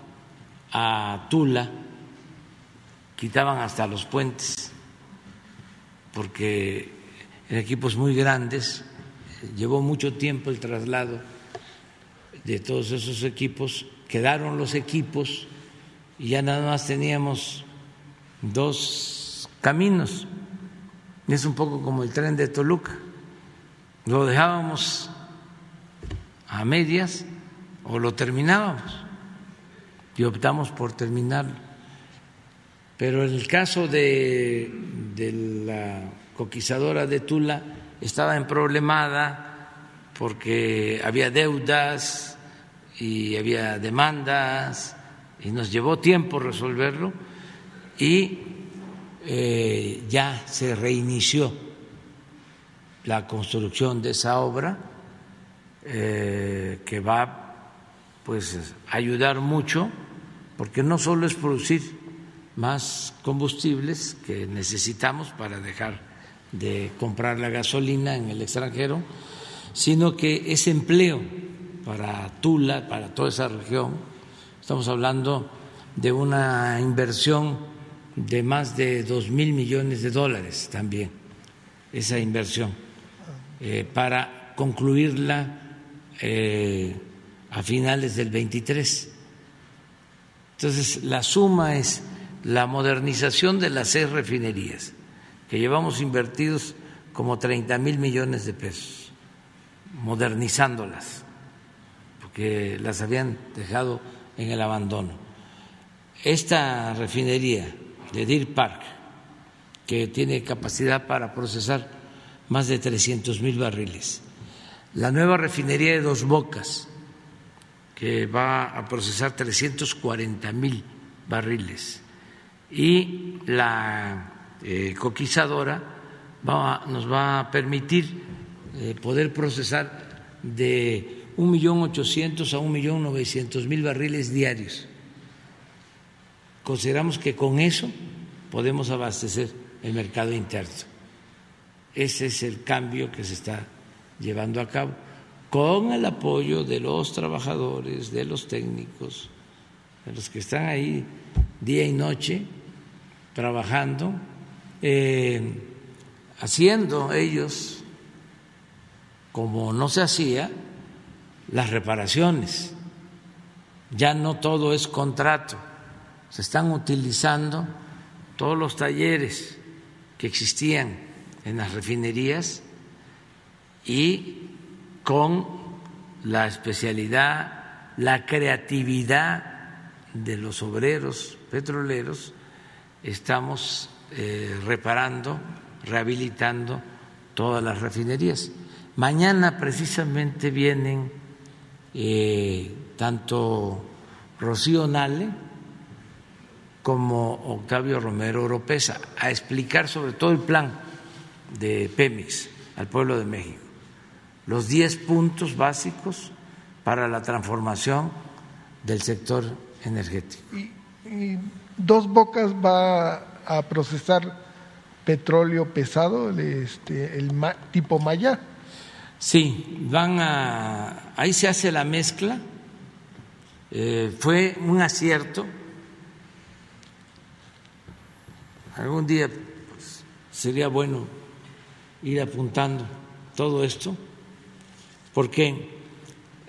S1: a Tula quitaban hasta los puentes porque equipos muy grandes llevó mucho tiempo el traslado de todos esos equipos, quedaron los equipos y ya nada más teníamos dos caminos. Es un poco como el tren de Toluca. Lo dejábamos a medias o lo terminábamos y optamos por terminarlo. Pero en el caso de, de la coquizadora de Tula estaba en problemada porque había deudas y había demandas y nos llevó tiempo resolverlo y eh, ya se reinició la construcción de esa obra eh, que va pues ayudar mucho, porque no solo es producir más combustibles que necesitamos para dejar de comprar la gasolina en el extranjero, sino que es empleo para Tula, para toda esa región. Estamos hablando de una inversión de más de dos mil millones de dólares también, esa inversión, eh, para concluirla. Eh, a finales del 23. Entonces, la suma es la modernización de las seis refinerías, que llevamos invertidos como 30 mil millones de pesos, modernizándolas, porque las habían dejado en el abandono. Esta refinería de Deer Park, que tiene capacidad para procesar más de 300 mil barriles, la nueva refinería de Dos Bocas, que va a procesar 340 mil barriles y la eh, coquizadora nos va a permitir eh, poder procesar de un millón ochocientos a un millón novecientos mil barriles diarios. Consideramos que con eso podemos abastecer el mercado interno. Ese es el cambio que se está llevando a cabo con el apoyo de los trabajadores, de los técnicos, de los que están ahí día y noche trabajando, eh, haciendo ellos, como no se hacía, las reparaciones. Ya no todo es contrato, se están utilizando todos los talleres que existían en las refinerías y con la especialidad, la creatividad de los obreros petroleros, estamos eh, reparando, rehabilitando todas las refinerías. Mañana precisamente vienen eh, tanto Rocío Nale como Octavio Romero Oropesa a explicar sobre todo el plan de Pemex al pueblo de México los 10 puntos básicos para la transformación del sector energético.
S9: Y, Dos Bocas va a procesar petróleo pesado, este, el tipo Maya.
S1: Sí, van a. Ahí se hace la mezcla. Eh, fue un acierto. Algún día pues, sería bueno ir apuntando todo esto porque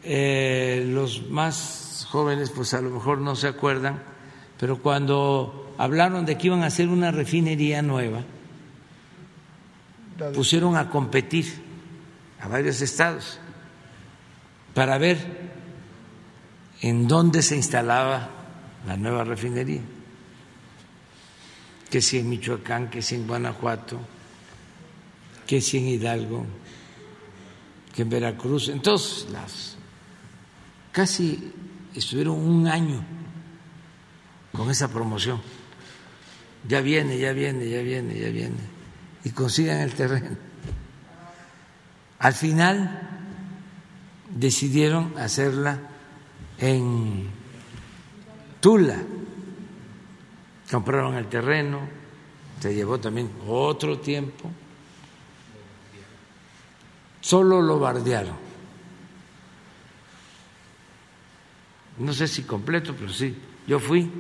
S1: eh, los más jóvenes pues a lo mejor no se acuerdan, pero cuando hablaron de que iban a hacer una refinería nueva, pusieron a competir a varios estados para ver en dónde se instalaba la nueva refinería, que si en Michoacán, que si en Guanajuato, que si en Hidalgo que en Veracruz, en todos lados, casi estuvieron un año con esa promoción. Ya viene, ya viene, ya viene, ya viene. Y consigan el terreno. Al final decidieron hacerla en Tula. Compraron el terreno, se llevó también otro tiempo solo lo bardearon. No sé si completo, pero sí. Yo fui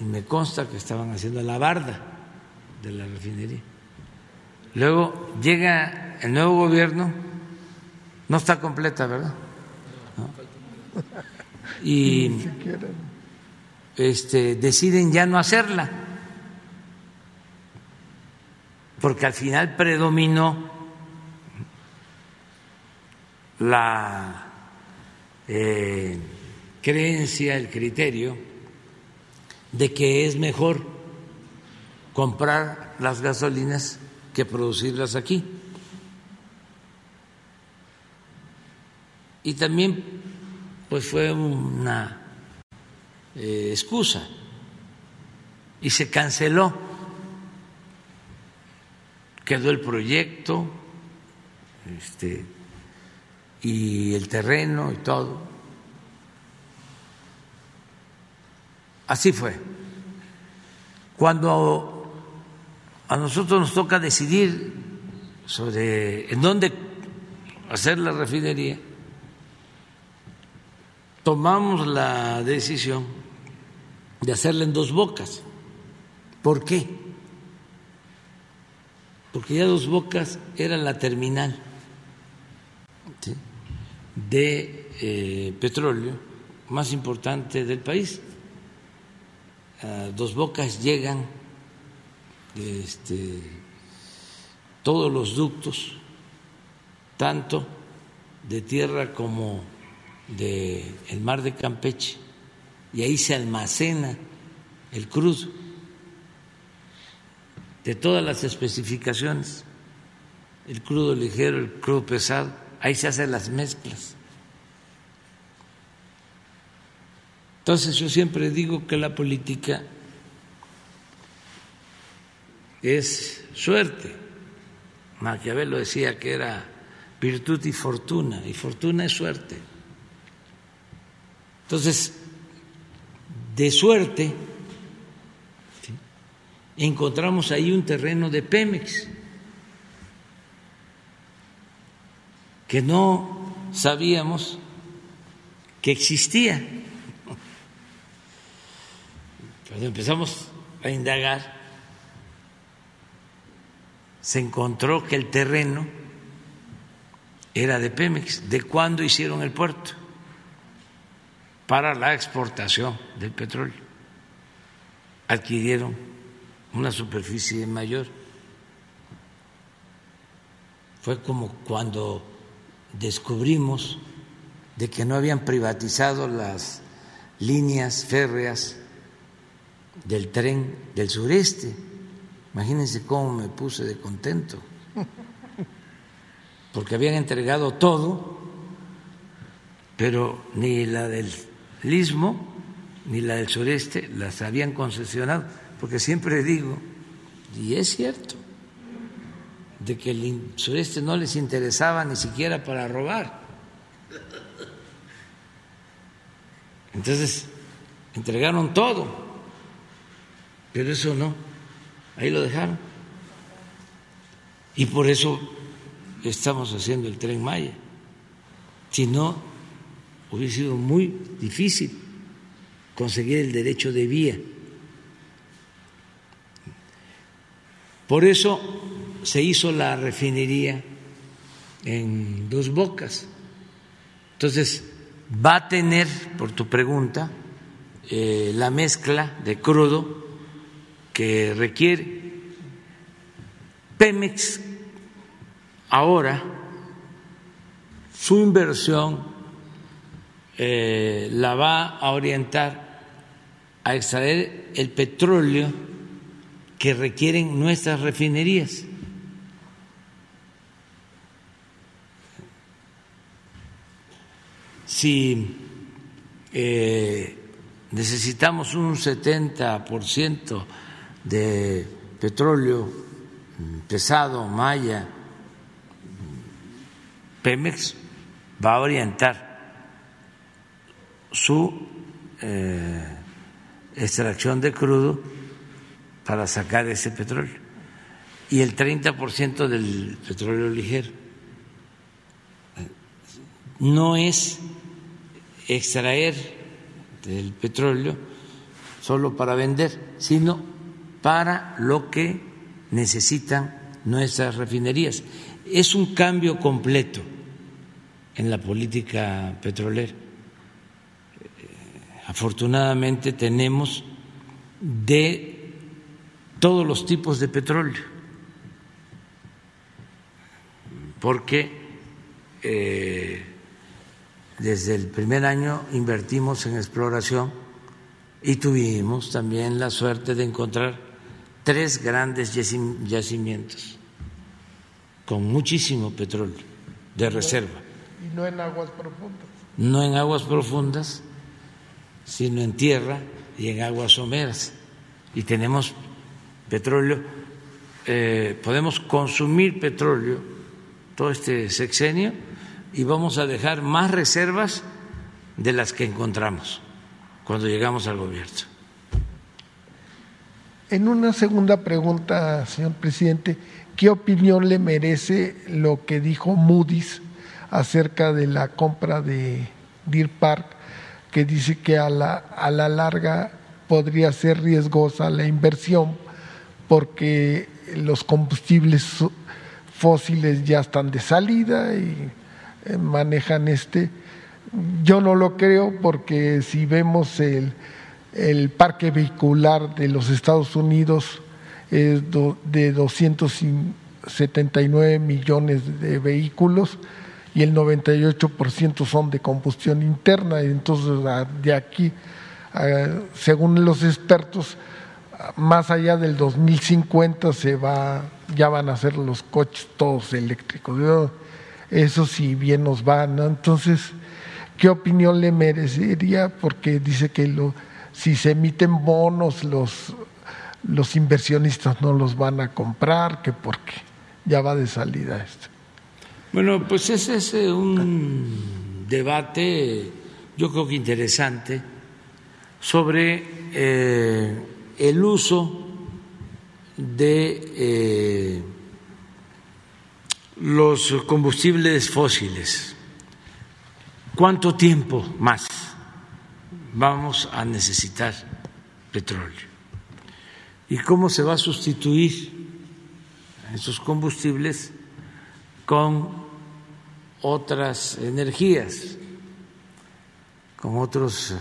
S1: y me consta que estaban haciendo la barda de la refinería. Luego llega el nuevo gobierno, no está completa, ¿verdad? Y este, deciden ya no hacerla, porque al final predominó la eh, creencia, el criterio de que es mejor comprar las gasolinas que producirlas aquí. Y también pues fue una eh, excusa y se canceló, quedó el proyecto, este, y el terreno y todo. Así fue. Cuando a nosotros nos toca decidir sobre en dónde hacer la refinería, tomamos la decisión de hacerla en dos bocas. ¿Por qué? Porque ya dos bocas era la terminal de eh, petróleo más importante del país. Dos bocas llegan este, todos los ductos, tanto de tierra como del el mar de Campeche, y ahí se almacena el crudo de todas las especificaciones, el crudo ligero, el crudo pesado ahí se hacen las mezclas. Entonces yo siempre digo que la política es suerte. Maquiavelo decía que era virtud y fortuna, y fortuna es suerte. Entonces, de suerte, encontramos ahí un terreno de Pemex que no sabíamos que existía. Cuando empezamos a indagar, se encontró que el terreno era de Pemex. ¿De cuándo hicieron el puerto? Para la exportación del petróleo. Adquirieron una superficie mayor. Fue como cuando descubrimos de que no habían privatizado las líneas férreas del tren del sureste. Imagínense cómo me puse de contento, porque habían entregado todo, pero ni la del istmo ni la del sureste las habían concesionado, porque siempre digo, y es cierto, de que el sureste no les interesaba ni siquiera para robar. Entonces, entregaron todo, pero eso no, ahí lo dejaron. Y por eso estamos haciendo el tren Maya. Si no, hubiera sido muy difícil conseguir el derecho de vía. Por eso se hizo la refinería en dos bocas. Entonces, va a tener, por tu pregunta, eh, la mezcla de crudo que requiere. Pemex ahora su inversión eh, la va a orientar a extraer el petróleo que requieren nuestras refinerías. Si eh, necesitamos un 70% de petróleo pesado, maya, Pemex va a orientar su eh, extracción de crudo para sacar ese petróleo y el 30% del petróleo ligero. No es extraer del petróleo solo para vender, sino para lo que necesitan nuestras refinerías. Es un cambio completo en la política petrolera. Afortunadamente tenemos de todos los tipos de petróleo, porque eh, desde el primer año invertimos en exploración y tuvimos también la suerte de encontrar tres grandes yacimientos con muchísimo petróleo de reserva.
S9: Y no en aguas profundas.
S1: No en aguas profundas, sino en tierra y en aguas someras. Y tenemos petróleo, eh, podemos consumir petróleo todo este sexenio y vamos a dejar más reservas de las que encontramos cuando llegamos al gobierno.
S9: En una segunda pregunta, señor presidente, ¿qué opinión le merece lo que dijo Moody's acerca de la compra de Deer Park, que dice que a la, a la larga podría ser riesgosa la inversión porque los combustibles fósiles ya están de salida y eh, manejan este. Yo no lo creo porque si vemos el, el parque vehicular de los Estados Unidos es de 279 millones de vehículos y el 98% son de combustión interna. Entonces, de aquí, según los expertos, más allá del 2050 se va, ya van a ser los coches todos eléctricos. Eso sí bien nos van. Entonces, ¿qué opinión le merecería? Porque dice que lo, si se emiten bonos, los, los inversionistas no los van a comprar, que porque ya va de salida esto.
S1: Bueno, pues ese es eh, un debate, yo creo que interesante, sobre eh, el uso de eh, los combustibles fósiles. ¿Cuánto tiempo más vamos a necesitar petróleo? ¿Y cómo se va a sustituir esos combustibles con otras energías, con otros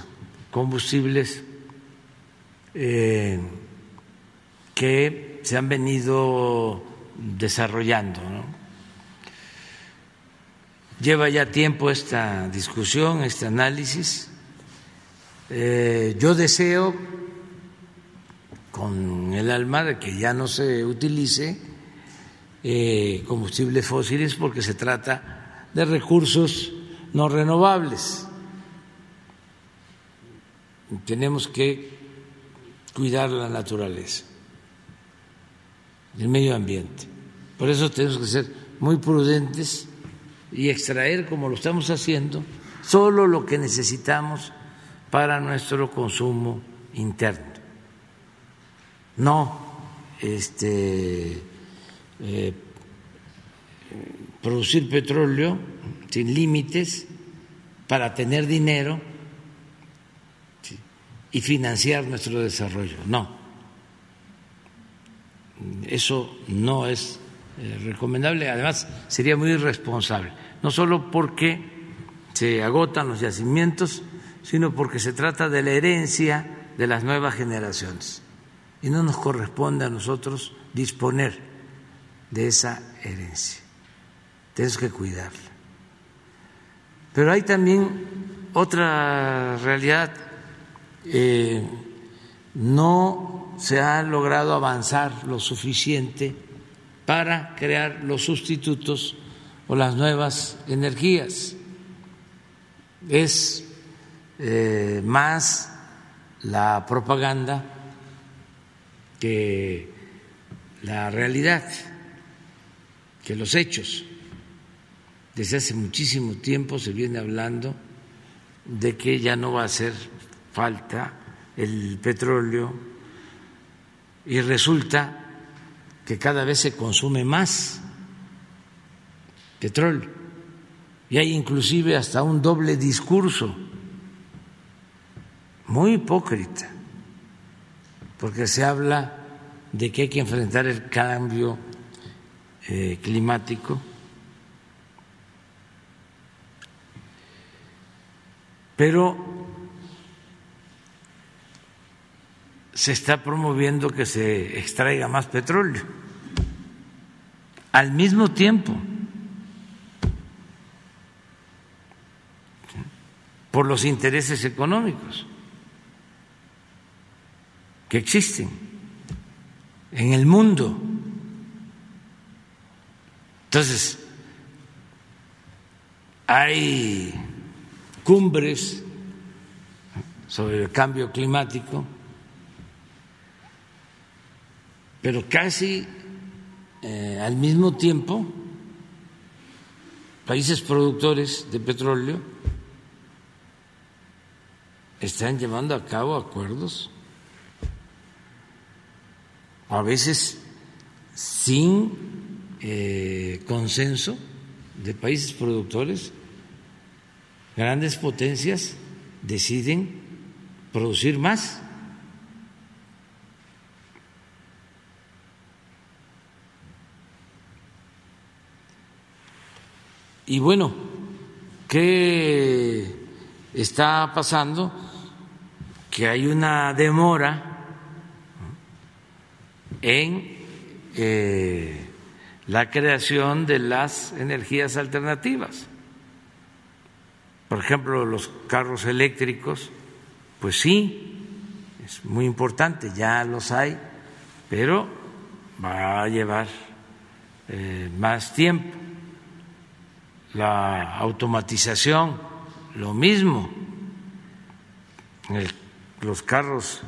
S1: combustibles eh, que se han venido desarrollando. Lleva ya tiempo esta discusión, este análisis. Eh, yo deseo con el alma de que ya no se utilice eh, combustibles fósiles porque se trata de recursos no renovables. Tenemos que cuidar la naturaleza, el medio ambiente. Por eso tenemos que ser muy prudentes y extraer, como lo estamos haciendo, solo lo que necesitamos para nuestro consumo interno. No este, eh, producir petróleo sin límites para tener dinero y financiar nuestro desarrollo. No, eso no es eh, recomendable, además sería muy irresponsable, no solo porque se agotan los yacimientos, sino porque se trata de la herencia de las nuevas generaciones y no nos corresponde a nosotros disponer de esa herencia. Tenemos que cuidarla. Pero hay también otra realidad. Eh, no se ha logrado avanzar lo suficiente para crear los sustitutos o las nuevas energías. Es eh, más la propaganda que la realidad, que los hechos. Desde hace muchísimo tiempo se viene hablando de que ya no va a hacer falta el petróleo y resulta que cada vez se consume más petróleo y hay inclusive hasta un doble discurso muy hipócrita porque se habla de que hay que enfrentar el cambio eh, climático, pero se está promoviendo que se extraiga más petróleo al mismo tiempo. por los intereses económicos que existen en el mundo. Entonces, hay cumbres sobre el cambio climático, pero casi eh, al mismo tiempo países productores de petróleo están llevando a cabo acuerdos a veces sin eh, consenso de países productores, grandes potencias deciden producir más. Y bueno, ¿qué está pasando? Que hay una demora en eh, la creación de las energías alternativas. Por ejemplo, los carros eléctricos, pues sí, es muy importante, ya los hay, pero va a llevar eh, más tiempo. La automatización, lo mismo. los carros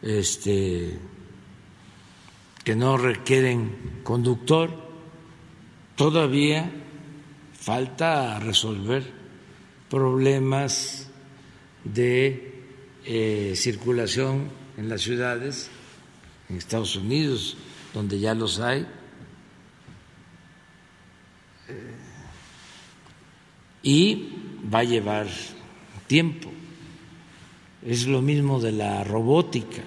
S1: este, que no requieren conductor, todavía falta resolver problemas de eh, circulación en las ciudades, en Estados Unidos, donde ya los hay. Eh, y va a llevar tiempo. Es lo mismo de la robótica.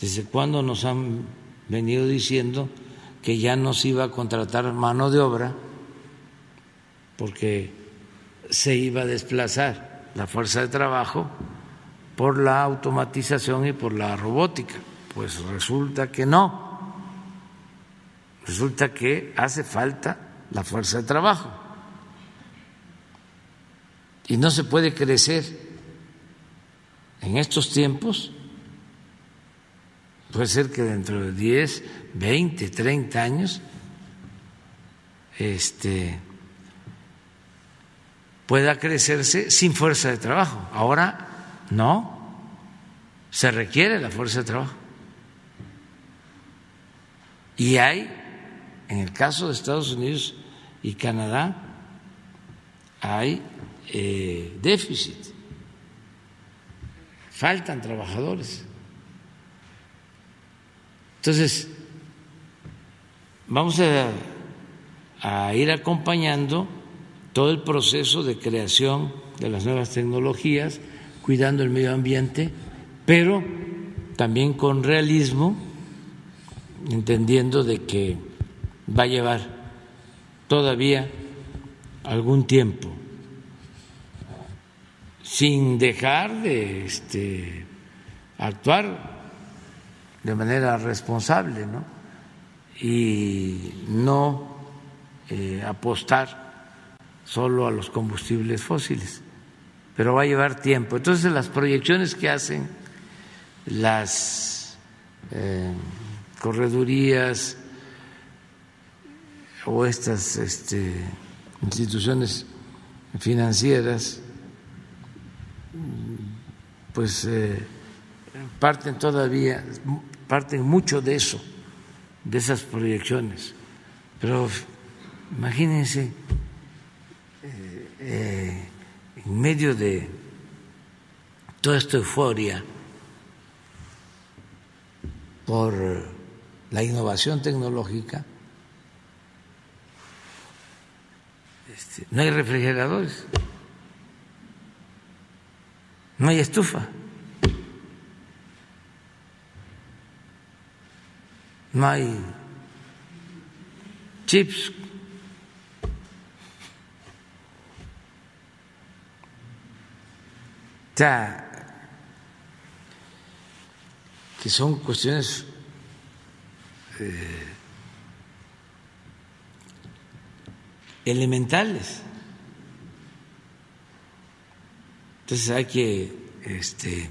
S1: ¿Desde cuándo nos han venido diciendo que ya no se iba a contratar mano de obra porque se iba a desplazar la fuerza de trabajo por la automatización y por la robótica? Pues resulta que no. Resulta que hace falta la fuerza de trabajo. Y no se puede crecer en estos tiempos. Puede ser que dentro de 10, 20, 30 años este, pueda crecerse sin fuerza de trabajo. Ahora no, se requiere la fuerza de trabajo. Y hay, en el caso de Estados Unidos y Canadá, hay eh, déficit, faltan trabajadores. Entonces, vamos a, ir acompañando todo el proceso de creación de las nuevas tecnologías, cuidando el medio ambiente, pero también con realismo, entendiendo de que va a llevar todavía algún tiempo sin dejar de este, actuar de manera responsable ¿no? y no eh, apostar solo a los combustibles fósiles, pero va a llevar tiempo. Entonces las proyecciones que hacen las eh, corredurías o estas este, instituciones financieras pues eh, parten todavía, parten mucho de eso, de esas proyecciones. Pero imagínense, eh, eh, en medio de toda esta euforia por la innovación tecnológica, este, no hay refrigeradores. No hay estufa. No hay chips. O sea, que son cuestiones eh, elementales. Entonces hay que este,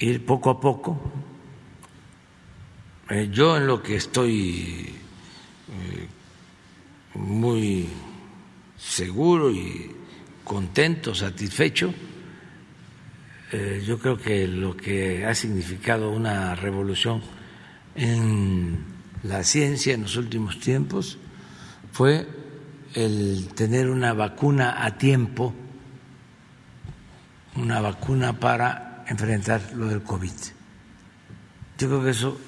S1: ir poco a poco. Eh, yo en lo que estoy eh, muy seguro y contento, satisfecho, eh, yo creo que lo que ha significado una revolución en la ciencia en los últimos tiempos fue el tener una vacuna a tiempo una vacuna para enfrentar lo del COVID. Yo creo que eso,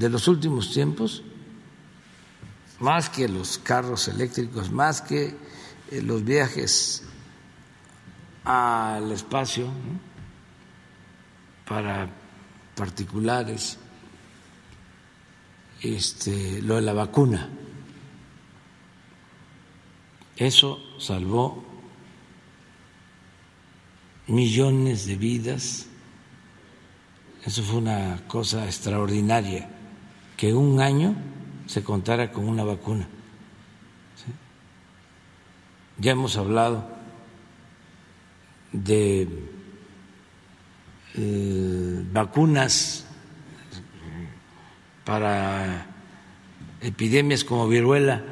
S1: de los últimos tiempos, más que los carros eléctricos, más que eh, los viajes al espacio para particulares, este, lo de la vacuna, eso salvó millones de vidas. Eso fue una cosa extraordinaria, que un año se contara con una vacuna. Ya hemos hablado de eh, vacunas para epidemias como viruela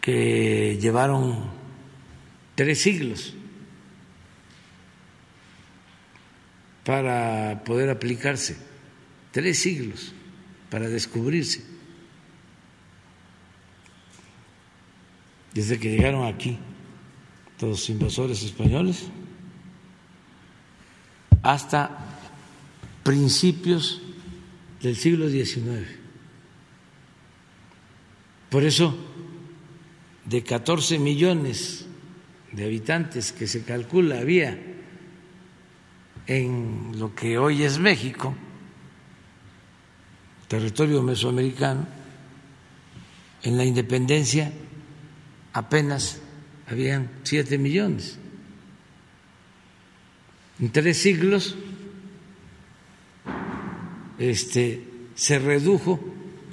S1: que llevaron tres siglos para poder aplicarse, tres siglos para descubrirse. desde que llegaron aquí los invasores españoles hasta principios del siglo XIX. Por eso, de 14 millones de habitantes que se calcula había en lo que hoy es México, territorio mesoamericano, en la independencia apenas habían siete millones. En tres siglos este, se redujo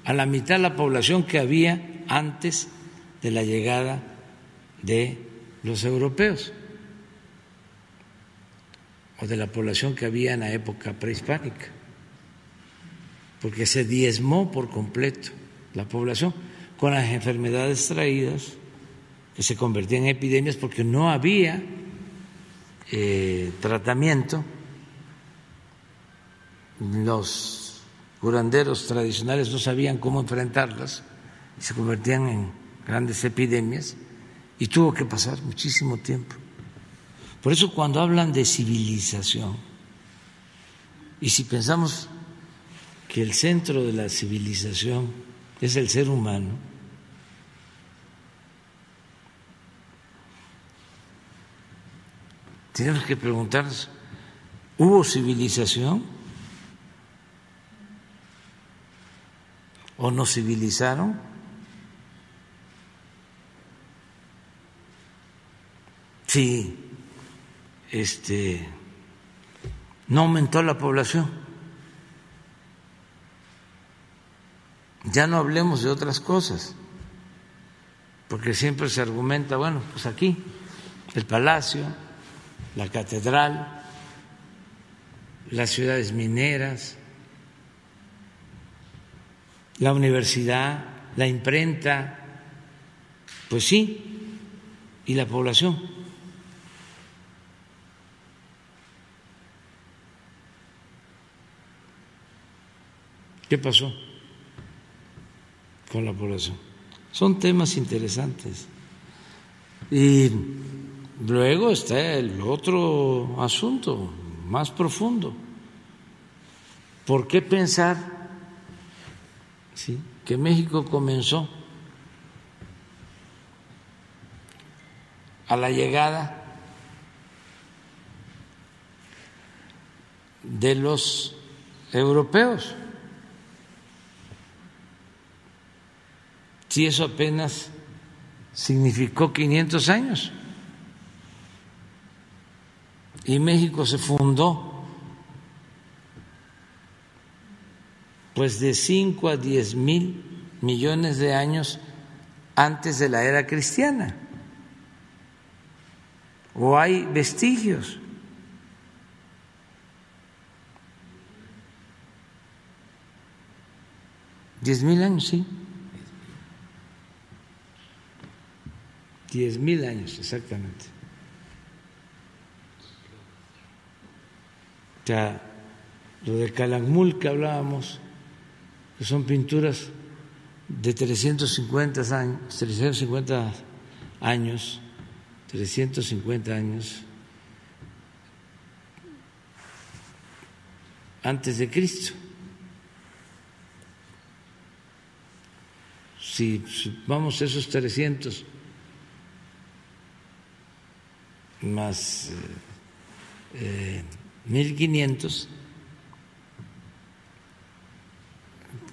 S1: a la mitad la población que había antes de la llegada de los europeos o de la población que había en la época prehispánica, porque se diezmó por completo la población con las enfermedades traídas que se convertían en epidemias porque no había eh, tratamiento. Los curanderos tradicionales no sabían cómo enfrentarlas y se convertían en grandes epidemias y tuvo que pasar muchísimo tiempo. Por eso cuando hablan de civilización, y si pensamos que el centro de la civilización es el ser humano, tenemos que preguntarnos, ¿hubo civilización? ¿O nos civilizaron? Sí este, no aumentó la población. Ya no hablemos de otras cosas, porque siempre se argumenta, bueno, pues aquí, el palacio, la catedral, las ciudades mineras, la universidad, la imprenta, pues sí, y la población. ¿Qué pasó con la población? Son temas interesantes. Y luego está el otro asunto más profundo. ¿Por qué pensar que México comenzó a la llegada de los europeos? Si eso apenas significó 500 años. Y México se fundó pues de 5 a 10 mil millones de años antes de la era cristiana. ¿O hay vestigios? Diez mil años, sí. Diez mil años, exactamente. O sea, lo de Calakmul que hablábamos, son pinturas de 350 años, 350 años, 350 años antes de Cristo. Si vamos esos 300 más eh, 1.500,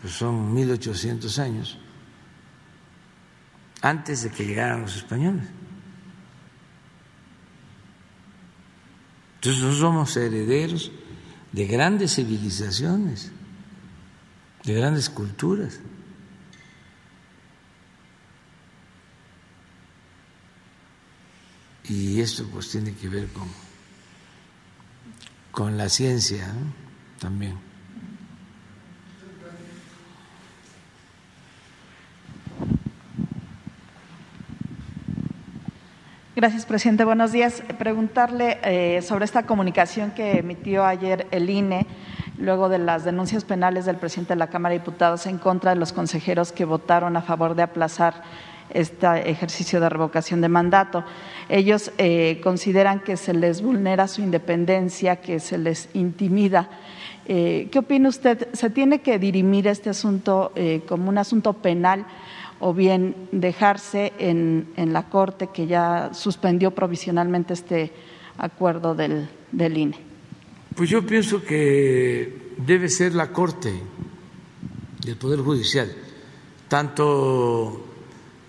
S1: pues son 1.800 años antes de que llegaran los españoles. Entonces no somos herederos de grandes civilizaciones, de grandes culturas. Y esto pues tiene que ver con, con la ciencia también.
S10: Gracias, presidente. Buenos días. Preguntarle eh, sobre esta comunicación que emitió ayer el INE luego de las denuncias penales del presidente de la Cámara de Diputados en contra de los consejeros que votaron a favor de aplazar este ejercicio de revocación de mandato. Ellos eh, consideran que se les vulnera su independencia, que se les intimida. Eh, ¿Qué opina usted? ¿Se tiene que dirimir este asunto eh, como un asunto penal o bien dejarse en, la Corte que ya suspendió provisionalmente este acuerdo del, del INE?
S1: Pues yo pienso que debe ser la Corte del Poder Judicial, tanto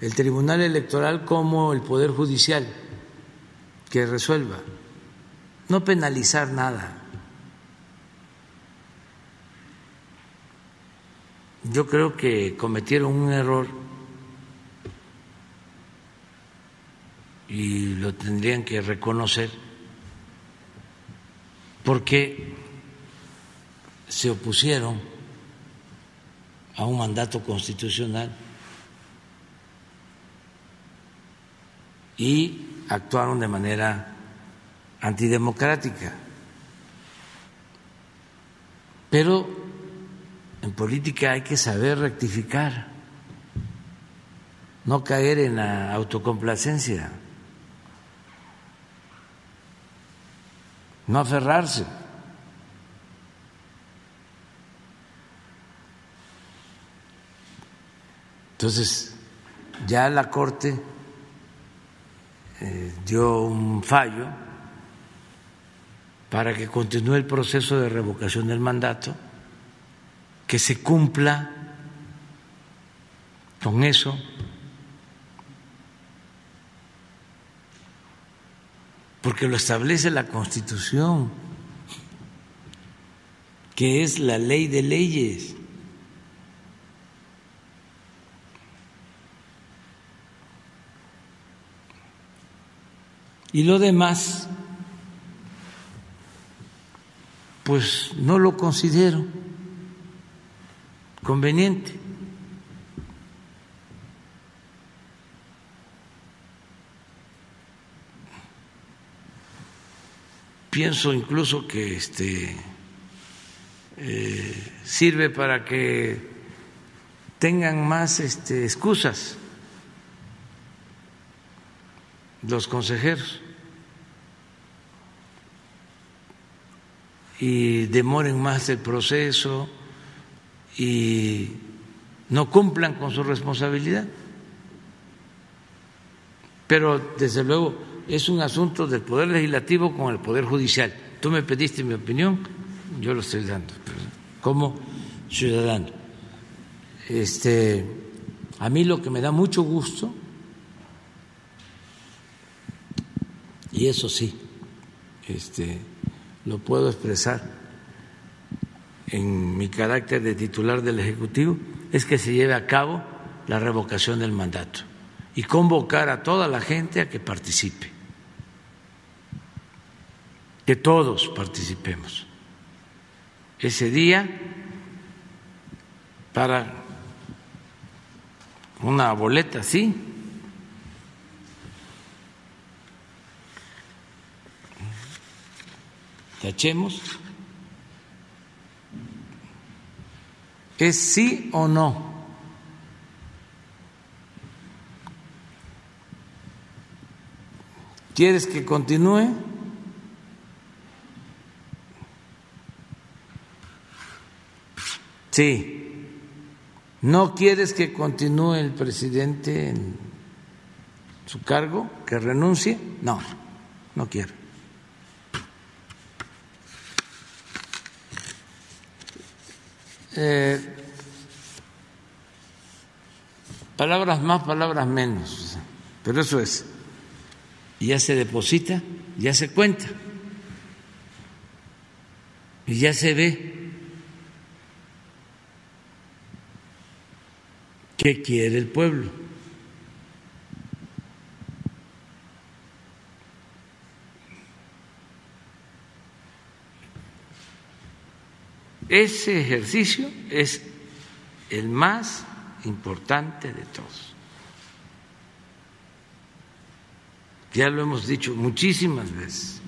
S1: el Tribunal Electoral como el Poder Judicial, que resuelva, no penalizar nada. Yo creo que cometieron un error y lo tendrían que reconocer porque se opusieron a un mandato constitucional y actuaron de manera antidemocrática. Pero en política hay que saber rectificar, no caer en la autocomplacencia. no aferrarse. Entonces, ya la Corte eh, dio un fallo para que continúe el proceso de revocación del mandato, que se cumpla con eso porque lo establece la Constitución, que es la ley de leyes. Y lo demás, pues no lo considero conveniente. pienso incluso que este eh, sirve para que tengan más este, excusas los consejeros y demoren más el proceso y no cumplan con su responsabilidad. Pero desde luego es un asunto del Poder Legislativo con el Poder Judicial. Tú me pediste mi opinión, yo lo estoy dando como ciudadano. Este, a mí lo que me da mucho gusto, y eso sí, este, lo puedo expresar en mi carácter de titular del Ejecutivo, es que se lleve a cabo la revocación del mandato y convocar a toda la gente a que participe que todos participemos ese día para una boleta, sí. Tachemos. ¿Es sí o no? ¿Quieres que continúe? Sí. ¿No quieres que continúe el presidente en su cargo, que renuncie? No, no quiero. Eh, palabras más, palabras menos, pero eso es. Ya se deposita, ya se cuenta, y ya se ve ¿Qué quiere el pueblo? Ese ejercicio es el más importante de todos. Ya lo hemos dicho muchísimas veces.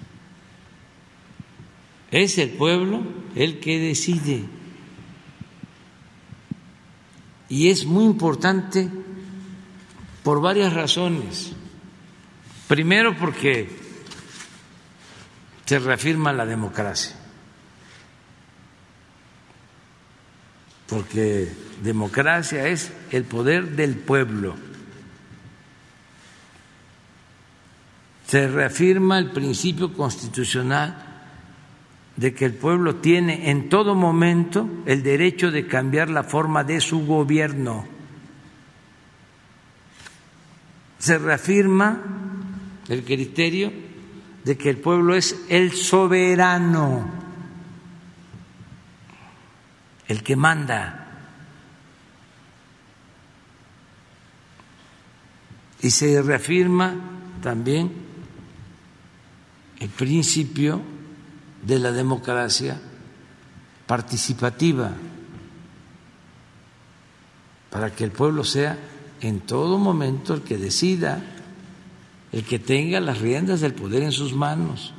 S1: Es el pueblo el que decide. Y es muy importante por varias razones. Primero porque se reafirma la democracia, porque democracia es el poder del pueblo. Se reafirma el principio constitucional de que el pueblo tiene en todo momento el derecho de cambiar la forma de su gobierno. Se reafirma el criterio de que el pueblo es el soberano, el que manda. Y se reafirma también el principio de la democracia participativa, para que el pueblo sea en todo momento el que decida, el que tenga las riendas del poder en sus manos.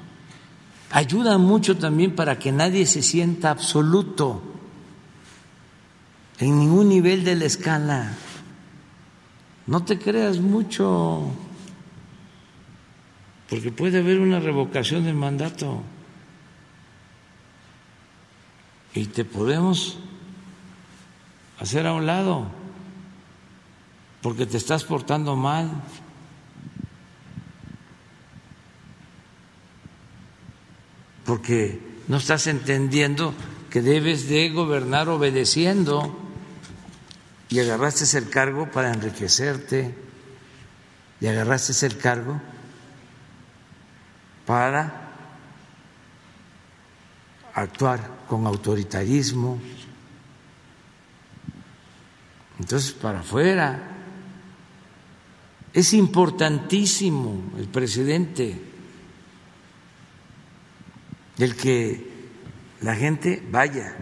S1: Ayuda mucho también para que nadie se sienta absoluto en ningún nivel de la escala. No te creas mucho, porque puede haber una revocación del mandato y te podemos hacer a un lado porque te estás portando mal. Porque no estás entendiendo que debes de gobernar obedeciendo y agarraste el cargo para enriquecerte y agarraste el cargo para actuar con autoritarismo. Entonces, para afuera. Es importantísimo el presidente, el que la gente vaya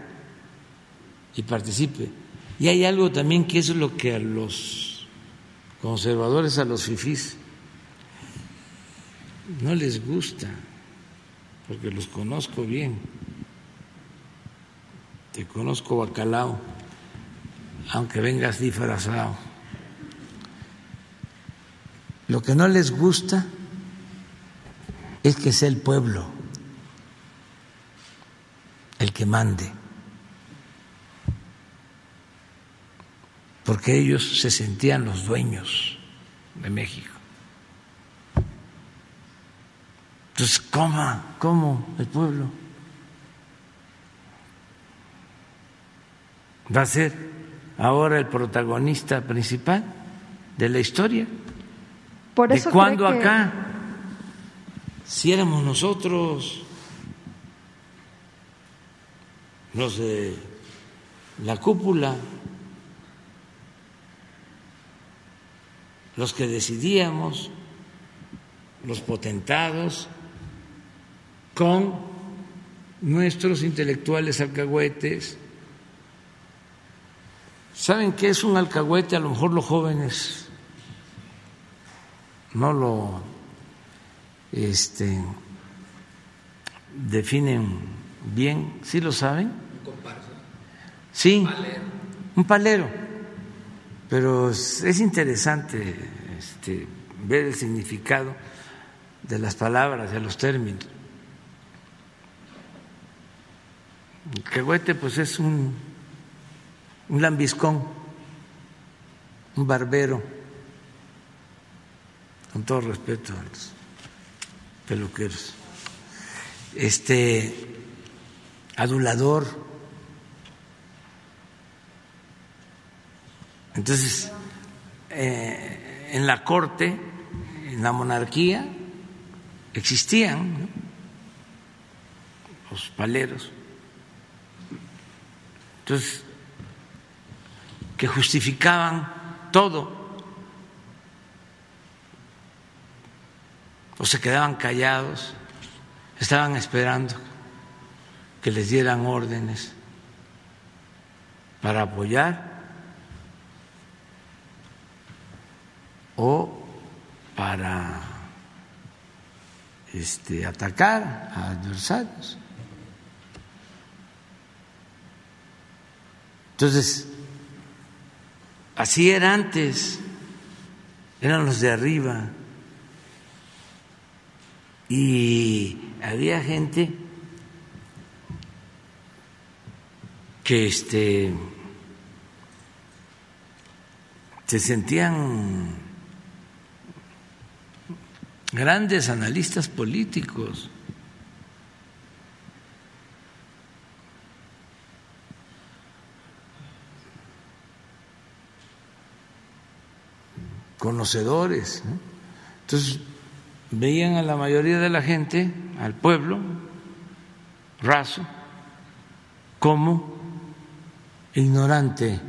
S1: y participe. Y hay algo también que es lo que a los conservadores, a los fifís, no les gusta, porque los conozco bien te conozco bacalao, aunque vengas disfrazado. Lo que no les gusta es que sea el pueblo el que mande, porque ellos se sentían los dueños de México. Entonces, ¿cómo? ¿Cómo el pueblo? va a ser ahora el protagonista principal de la historia.
S10: Por eso
S1: ¿De cuándo acá? Si éramos nosotros los de la cúpula, los que decidíamos, los potentados, con nuestros intelectuales alcahuetes, ¿Saben qué es un alcahuete? A lo mejor los jóvenes no lo este, definen bien. ¿Sí lo saben? Un comparsa. Sí, un palero. Pero es interesante este, ver el significado de las palabras, de los términos. El alcahuete pues es un un lambiscón, un barbero, con todo respeto a los peluqueros, este adulador. Entonces, eh, en la corte, en la monarquía, existían los paleros. Entonces, que justificaban todo o se quedaban callados, estaban esperando que les dieran órdenes para apoyar o para este, atacar a adversarios. Entonces, Así era antes eran los de arriba. Y había gente que este se sentían grandes analistas políticos. conocedores. Entonces, veían a la mayoría de la gente, al pueblo raso, como ignorante.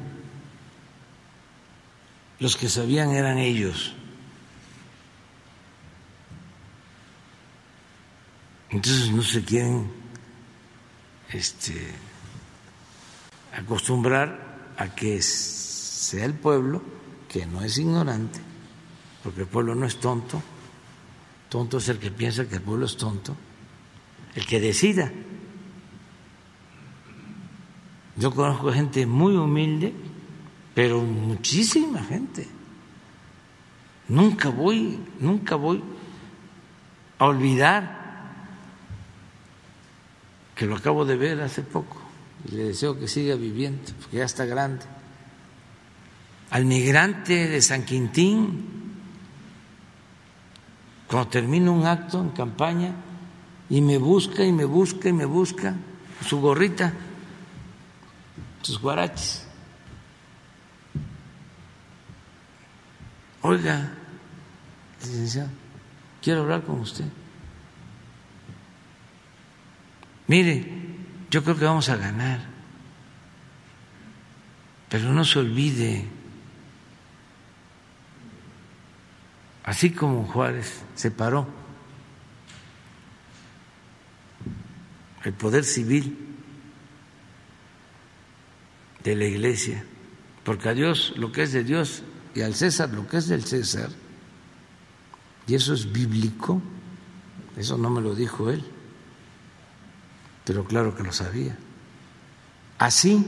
S1: Los que sabían eran ellos. Entonces no se quieren este, acostumbrar a que sea el pueblo, que no es ignorante, porque el pueblo no es tonto, tonto es el que piensa que el pueblo es tonto, el que decida. Yo conozco gente muy humilde, pero muchísima gente. Nunca voy, nunca voy a olvidar que lo acabo de ver hace poco y le deseo que siga viviendo, porque ya está grande. Al migrante de San Quintín, cuando termina un acto en campaña y me busca y me busca y me busca su gorrita, sus guaraches. Oiga, licenciado, quiero hablar con usted. Mire, yo creo que vamos a ganar, pero no se olvide, así como Juárez se paró el poder civil de la iglesia, porque a Dios lo que es de Dios y al César lo que es del César, y eso es bíblico, eso no me lo dijo él pero claro que lo sabía. Así,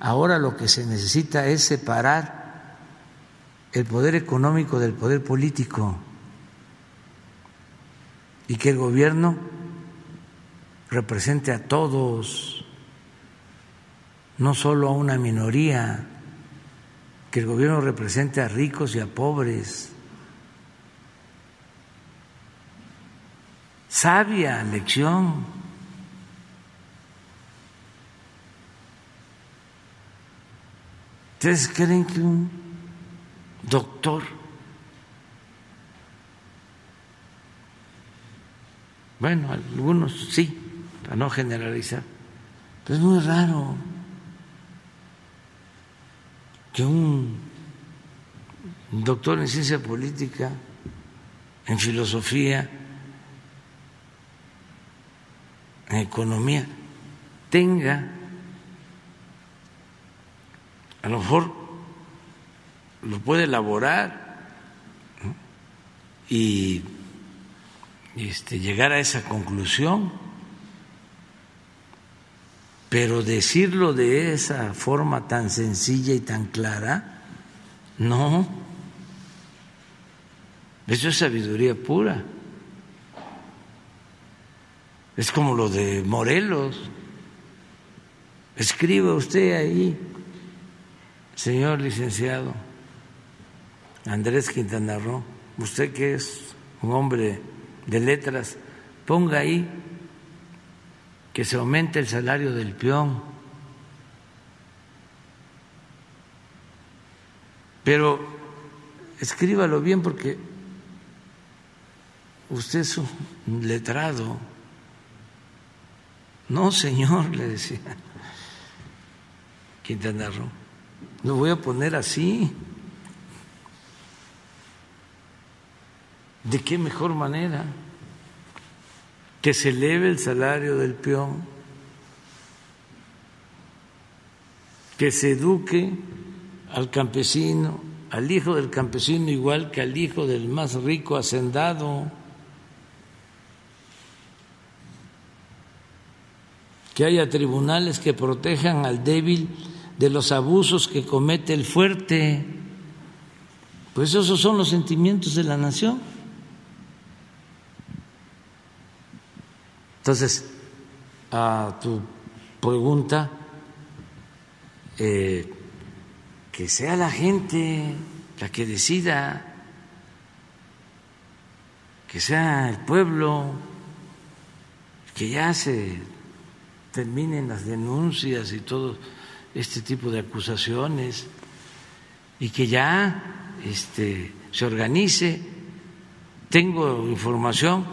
S1: ahora lo que se necesita es separar el poder económico del poder político y que el gobierno represente a todos, no solo a una minoría, que el gobierno represente a ricos y a pobres. Sabia lección ¿Ustedes creen que un doctor bueno, algunos sí, para no generalizar, pero es muy raro que un doctor en ciencia política, en filosofía, en economía, tenga a lo mejor lo puede elaborar y este, llegar a esa conclusión, pero decirlo de esa forma tan sencilla y tan clara, no. Eso es sabiduría pura. Es como lo de Morelos. Escriba usted ahí Señor licenciado Andrés Quintana Roo, usted que es un hombre de letras, ponga ahí que se aumente el salario del peón. Pero escríbalo bien porque usted es un letrado. No, señor, le decía Quintana Roo. Lo voy a poner así. ¿De qué mejor manera? Que se eleve el salario del peón, que se eduque al campesino, al hijo del campesino igual que al hijo del más rico hacendado, que haya tribunales que protejan al débil de los abusos que comete el fuerte. Pues esos son los sentimientos de la nación. Entonces, a tu pregunta, eh, que sea la gente la que decida, que sea el pueblo, que ya se terminen las denuncias y todo este tipo de acusaciones y que ya este, se organice. Tengo información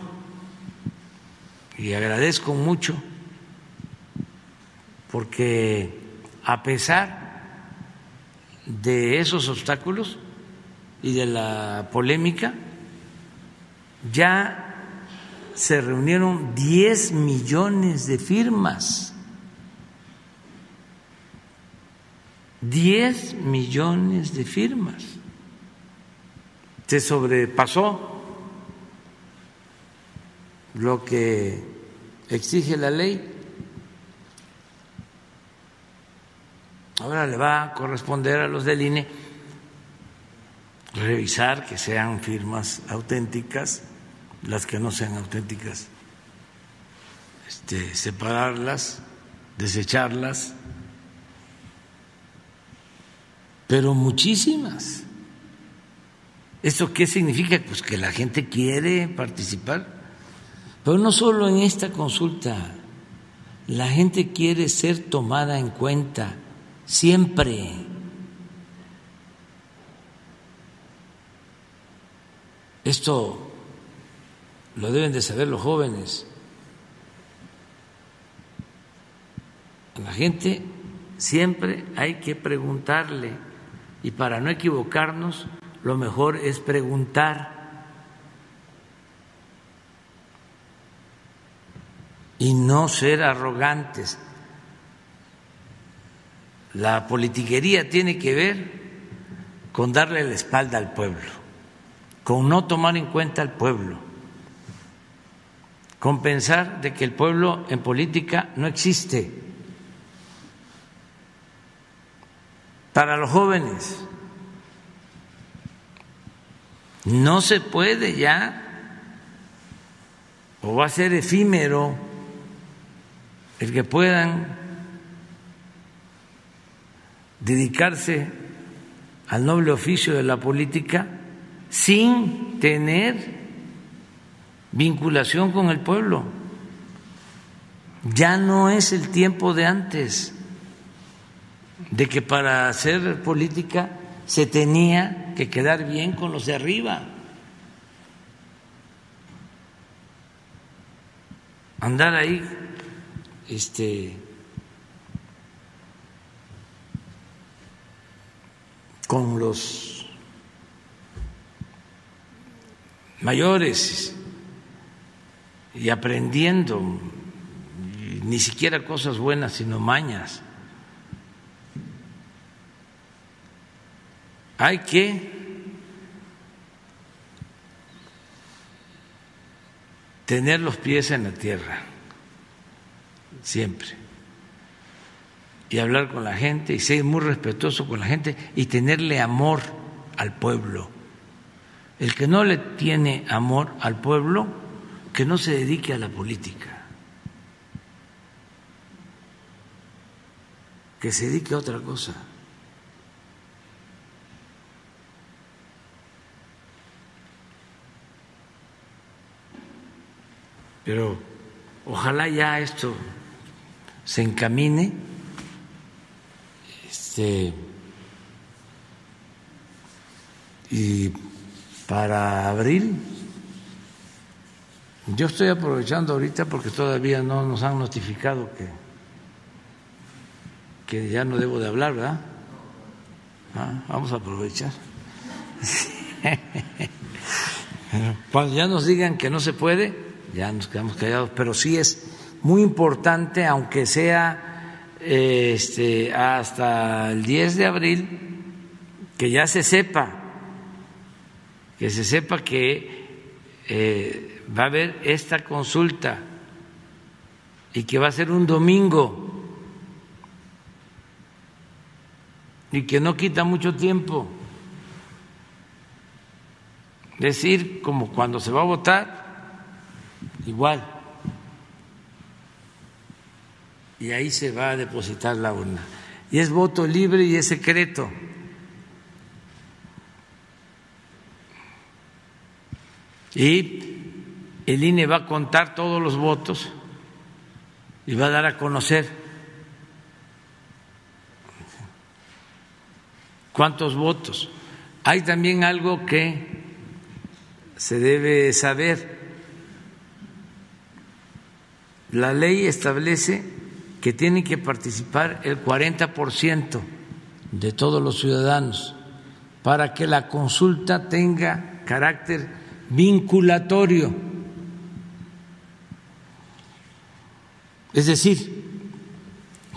S1: y agradezco mucho porque a pesar de esos obstáculos y de la polémica, ya se reunieron 10 millones de firmas. 10 millones de firmas. Se sobrepasó lo que exige la ley. Ahora le va a corresponder a los del INE revisar que sean firmas auténticas, las que no sean auténticas, este, separarlas, desecharlas, pero muchísimas. ¿Esto qué significa? Pues que la gente quiere participar, pero no solo en esta consulta, la gente quiere ser tomada en cuenta siempre. Esto lo deben de saber los jóvenes. A la gente siempre hay que preguntarle y para no equivocarnos lo mejor es preguntar y no ser arrogantes. La politiquería tiene que ver con darle la espalda al pueblo, con no tomar en cuenta al pueblo, con pensar de que el pueblo en política no existe. Para los jóvenes. No se puede ya, o va a ser efímero el que puedan dedicarse al noble oficio de la política sin tener vinculación con el pueblo. Ya no es el tiempo de antes, de que para hacer política se tenía que quedar bien con los de arriba. Andar ahí este con los mayores y aprendiendo ni siquiera cosas buenas, sino mañas. Hay que tener los pies en la tierra, siempre y hablar con la gente y ser muy respetuoso con la gente y tenerle amor al pueblo. El que no le tiene amor al pueblo, que no se dedique a la política, que se dedique a otra cosa. Pero ojalá ya esto se encamine este, y para abril, yo estoy aprovechando ahorita porque todavía no nos han notificado que, que ya no debo de hablar, ¿verdad? Ah, vamos a aprovechar. Cuando ya nos digan que no se puede, ya nos quedamos callados, pero sí es muy importante, aunque sea este, hasta el 10 de abril que ya se sepa, que se sepa que eh, va a haber esta consulta y que va a ser un domingo y que no quita mucho tiempo. Decir como cuando se va a votar, igual. Y ahí se va a depositar la urna. Y es voto libre y es secreto. Y el INE va a contar todos los votos y va a dar a conocer cuántos votos. Hay también algo que se debe saber. La ley establece que tiene que participar el 40% de todos los ciudadanos para que la consulta tenga carácter vinculatorio. Es decir,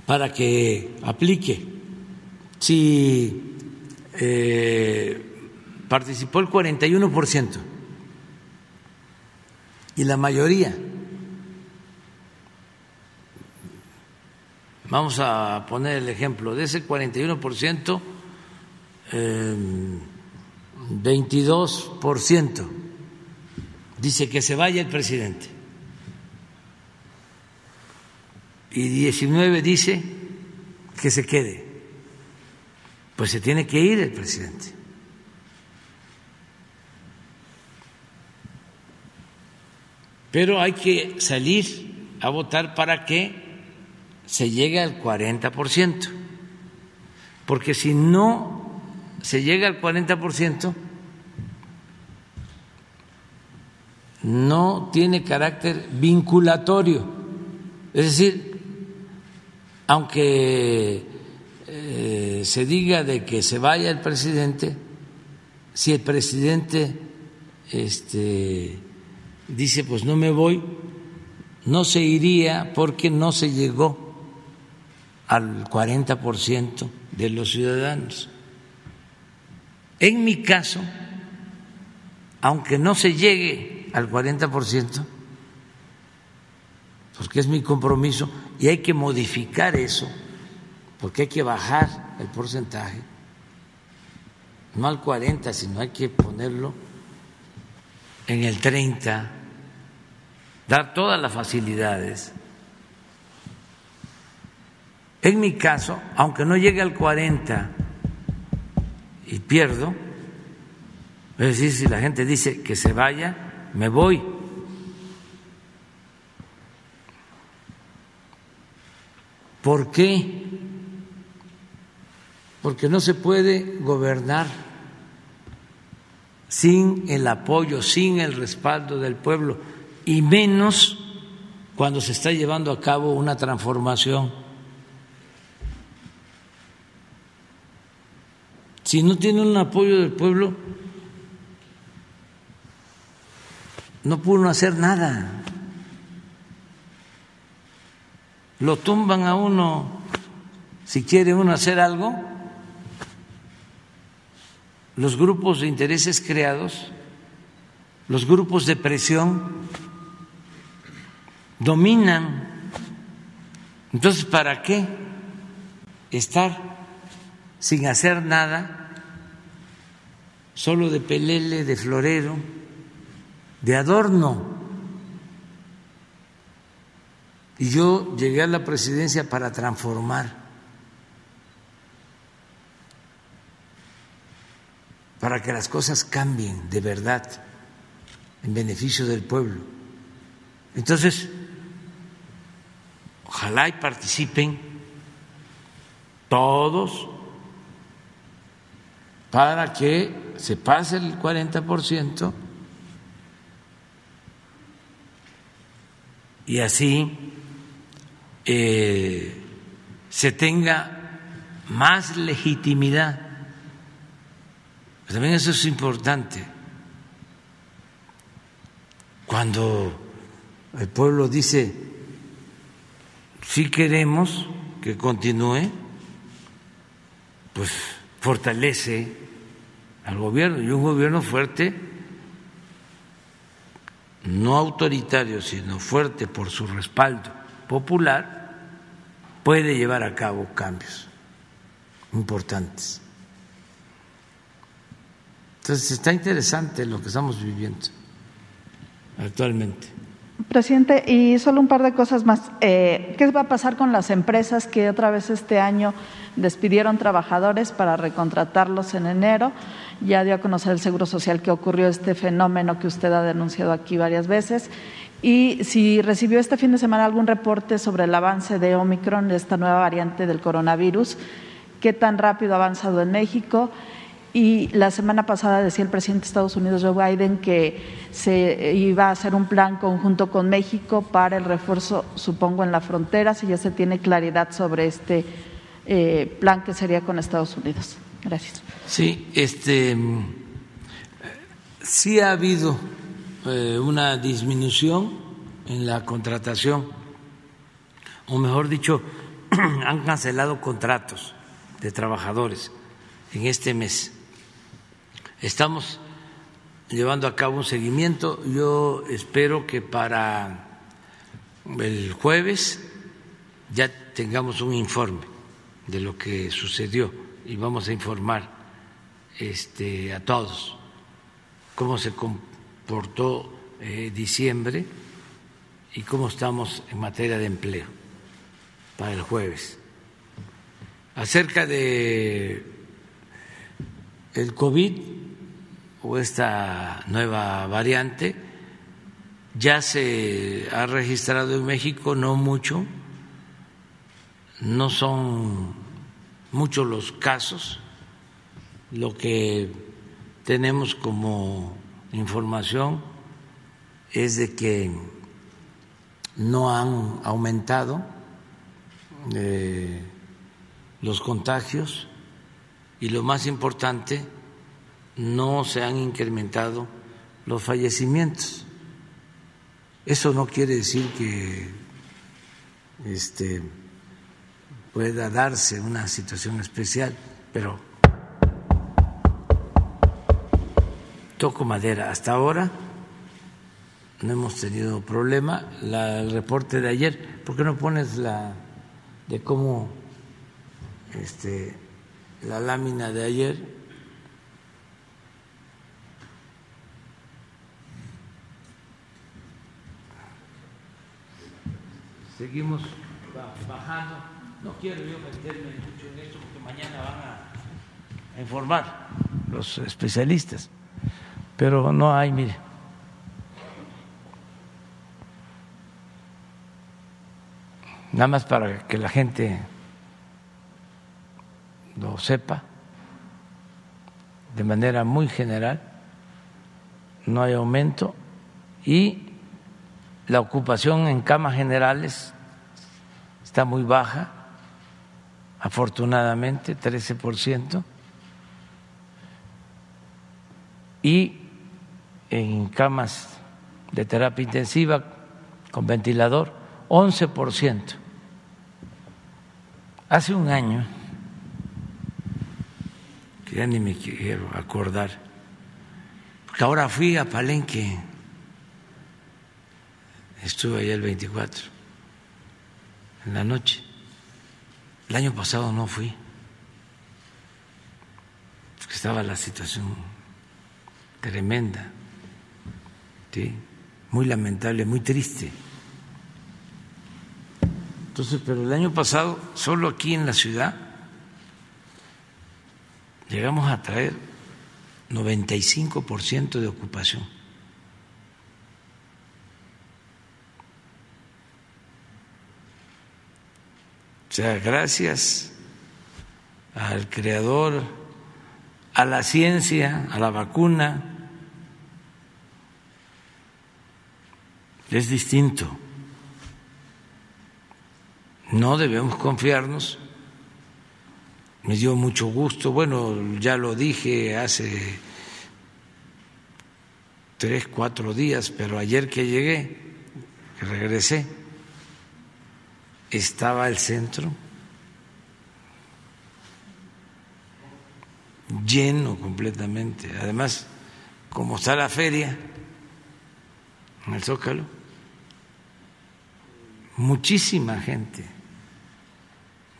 S1: para que aplique. Si eh, participó el 41% y la mayoría, vamos a poner el ejemplo, de ese 41%, eh, 22% dice que se vaya el presidente. Y 19 dice que se quede, pues se tiene que ir el presidente. Pero hay que salir a votar para que se llegue al 40%, porque si no se llega al 40%, no tiene carácter vinculatorio. Es decir, aunque eh, se diga de que se vaya el presidente, si el presidente este, dice pues no me voy, no se iría porque no se llegó al 40% de los ciudadanos. En mi caso, aunque no se llegue al 40%, porque es mi compromiso y hay que modificar eso, porque hay que bajar el porcentaje, no al 40, sino hay que ponerlo en el 30, dar todas las facilidades. En mi caso, aunque no llegue al 40 y pierdo, es decir, si la gente dice que se vaya, me voy. ¿Por qué? Porque no se puede gobernar sin el apoyo, sin el respaldo del pueblo, y menos cuando se está llevando a cabo una transformación. Si no tiene un apoyo del pueblo, no pudo hacer nada. Lo tumban a uno si quiere uno hacer algo. Los grupos de intereses creados, los grupos de presión dominan. Entonces, ¿para qué estar sin hacer nada, solo de pelele, de florero? de adorno. Y yo llegué a la presidencia para transformar, para que las cosas cambien de verdad en beneficio del pueblo. Entonces, ojalá y participen todos para que se pase el 40% y así eh, se tenga más legitimidad. también eso es importante. Cuando el pueblo dice, si queremos que continúe, pues fortalece al gobierno y un gobierno fuerte no autoritario, sino fuerte por su respaldo popular, puede llevar a cabo cambios importantes. Entonces está interesante lo que estamos viviendo actualmente.
S10: Presidente, y solo un par de cosas más. Eh, ¿Qué va a pasar con las empresas que otra vez este año despidieron trabajadores para recontratarlos en enero? Ya dio a conocer el Seguro Social que ocurrió este fenómeno que usted ha denunciado aquí varias veces. Y si recibió este fin de semana algún reporte sobre el avance de Omicron, esta nueva variante del coronavirus, qué tan rápido ha avanzado en México y la semana pasada decía el presidente de Estados Unidos, Joe Biden, que se iba a hacer un plan conjunto con México para el refuerzo, supongo, en la frontera, si ya se tiene claridad sobre este eh, plan que sería con Estados Unidos. Gracias.
S1: Sí, este, sí ha habido eh, una disminución en la contratación, o mejor dicho, han cancelado contratos de trabajadores en este mes Estamos llevando a cabo un seguimiento. Yo espero que para el jueves ya tengamos un informe de lo que sucedió y vamos a informar este, a todos cómo se comportó eh, diciembre y cómo estamos en materia de empleo para el jueves. Acerca de el COVID, o esta nueva variante. Ya se ha registrado en México, no mucho, no son muchos los casos. Lo que tenemos como información es de que no han aumentado eh, los contagios y lo más importante no se han incrementado los fallecimientos. Eso no quiere decir que este, pueda darse una situación especial, pero toco madera. Hasta ahora no hemos tenido problema. el reporte de ayer, ¿por qué no pones la de cómo este, la lámina de ayer? seguimos bajando. No quiero yo meterme mucho en esto porque mañana van a informar los especialistas, pero no hay, mire. Nada más para que la gente lo sepa de manera muy general, no hay aumento y la ocupación en camas generales está muy baja, afortunadamente, 13%, y en camas de terapia intensiva con ventilador, 11%. Hace un año, que ya ni me quiero acordar, porque ahora fui a Palenque, estuve allá el 24 en la noche. El año pasado no fui, porque estaba la situación tremenda, muy lamentable, muy triste. Entonces, pero el año pasado, solo aquí en la ciudad, llegamos a traer 95% de ocupación. Sea, gracias al creador, a la ciencia, a la vacuna, es distinto. No debemos confiarnos. Me dio mucho gusto, bueno, ya lo dije hace tres, cuatro días, pero ayer que llegué, que regresé, estaba el centro lleno completamente. Además, como está la feria en el Zócalo, muchísima gente,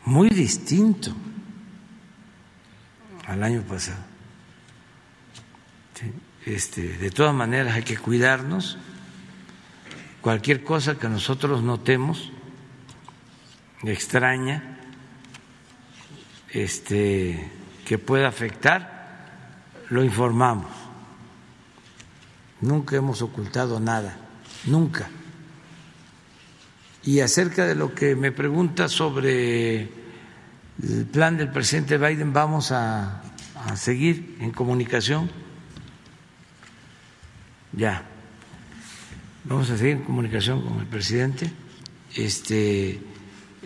S1: muy distinto al año pasado. Este, de todas maneras hay que cuidarnos. Cualquier cosa que nosotros notemos extraña, este, que pueda afectar, lo informamos. Nunca hemos ocultado nada, nunca. Y acerca de lo que me pregunta sobre el plan del presidente Biden, vamos a, a seguir en comunicación. Ya, vamos a seguir en comunicación con el presidente. Este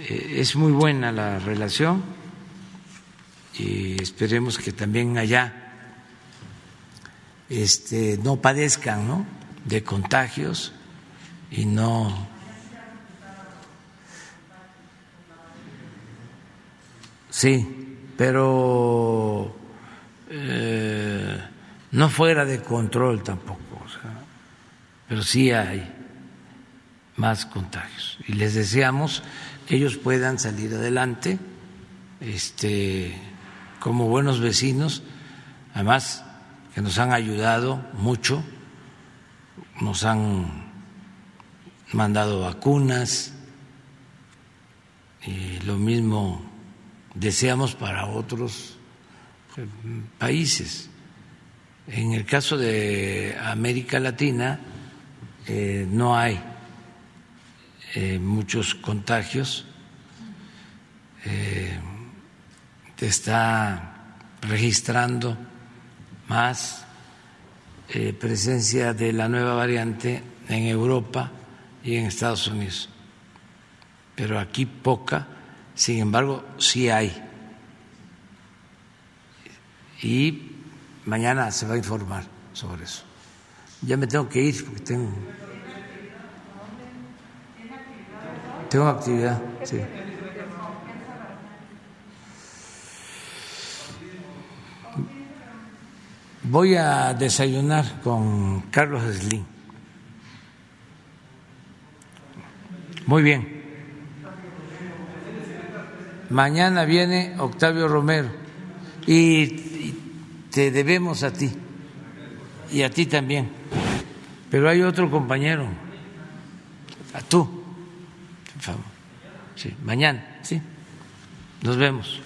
S1: es muy buena la relación y esperemos que también allá este, no padezcan ¿no? de contagios y no Sí, pero eh, no fuera de control tampoco, pero sí hay más contagios. Y les deseamos que ellos puedan salir adelante este, como buenos vecinos, además que nos han ayudado mucho, nos han mandado vacunas y lo mismo deseamos para otros eh, países. En el caso de América Latina eh, no hay eh, muchos contagios, te está registrando más presencia de la nueva variante en Europa y en Estados Unidos, pero aquí poca sin embargo, sí hay. Y mañana se va a informar sobre eso. Ya me tengo que ir porque tengo. Tengo actividad, sí. Voy a desayunar con Carlos Slim. Muy bien. Mañana viene Octavio Romero y te debemos a ti y a ti también. Pero hay otro compañero, a tú, Sí, mañana, sí. Nos vemos.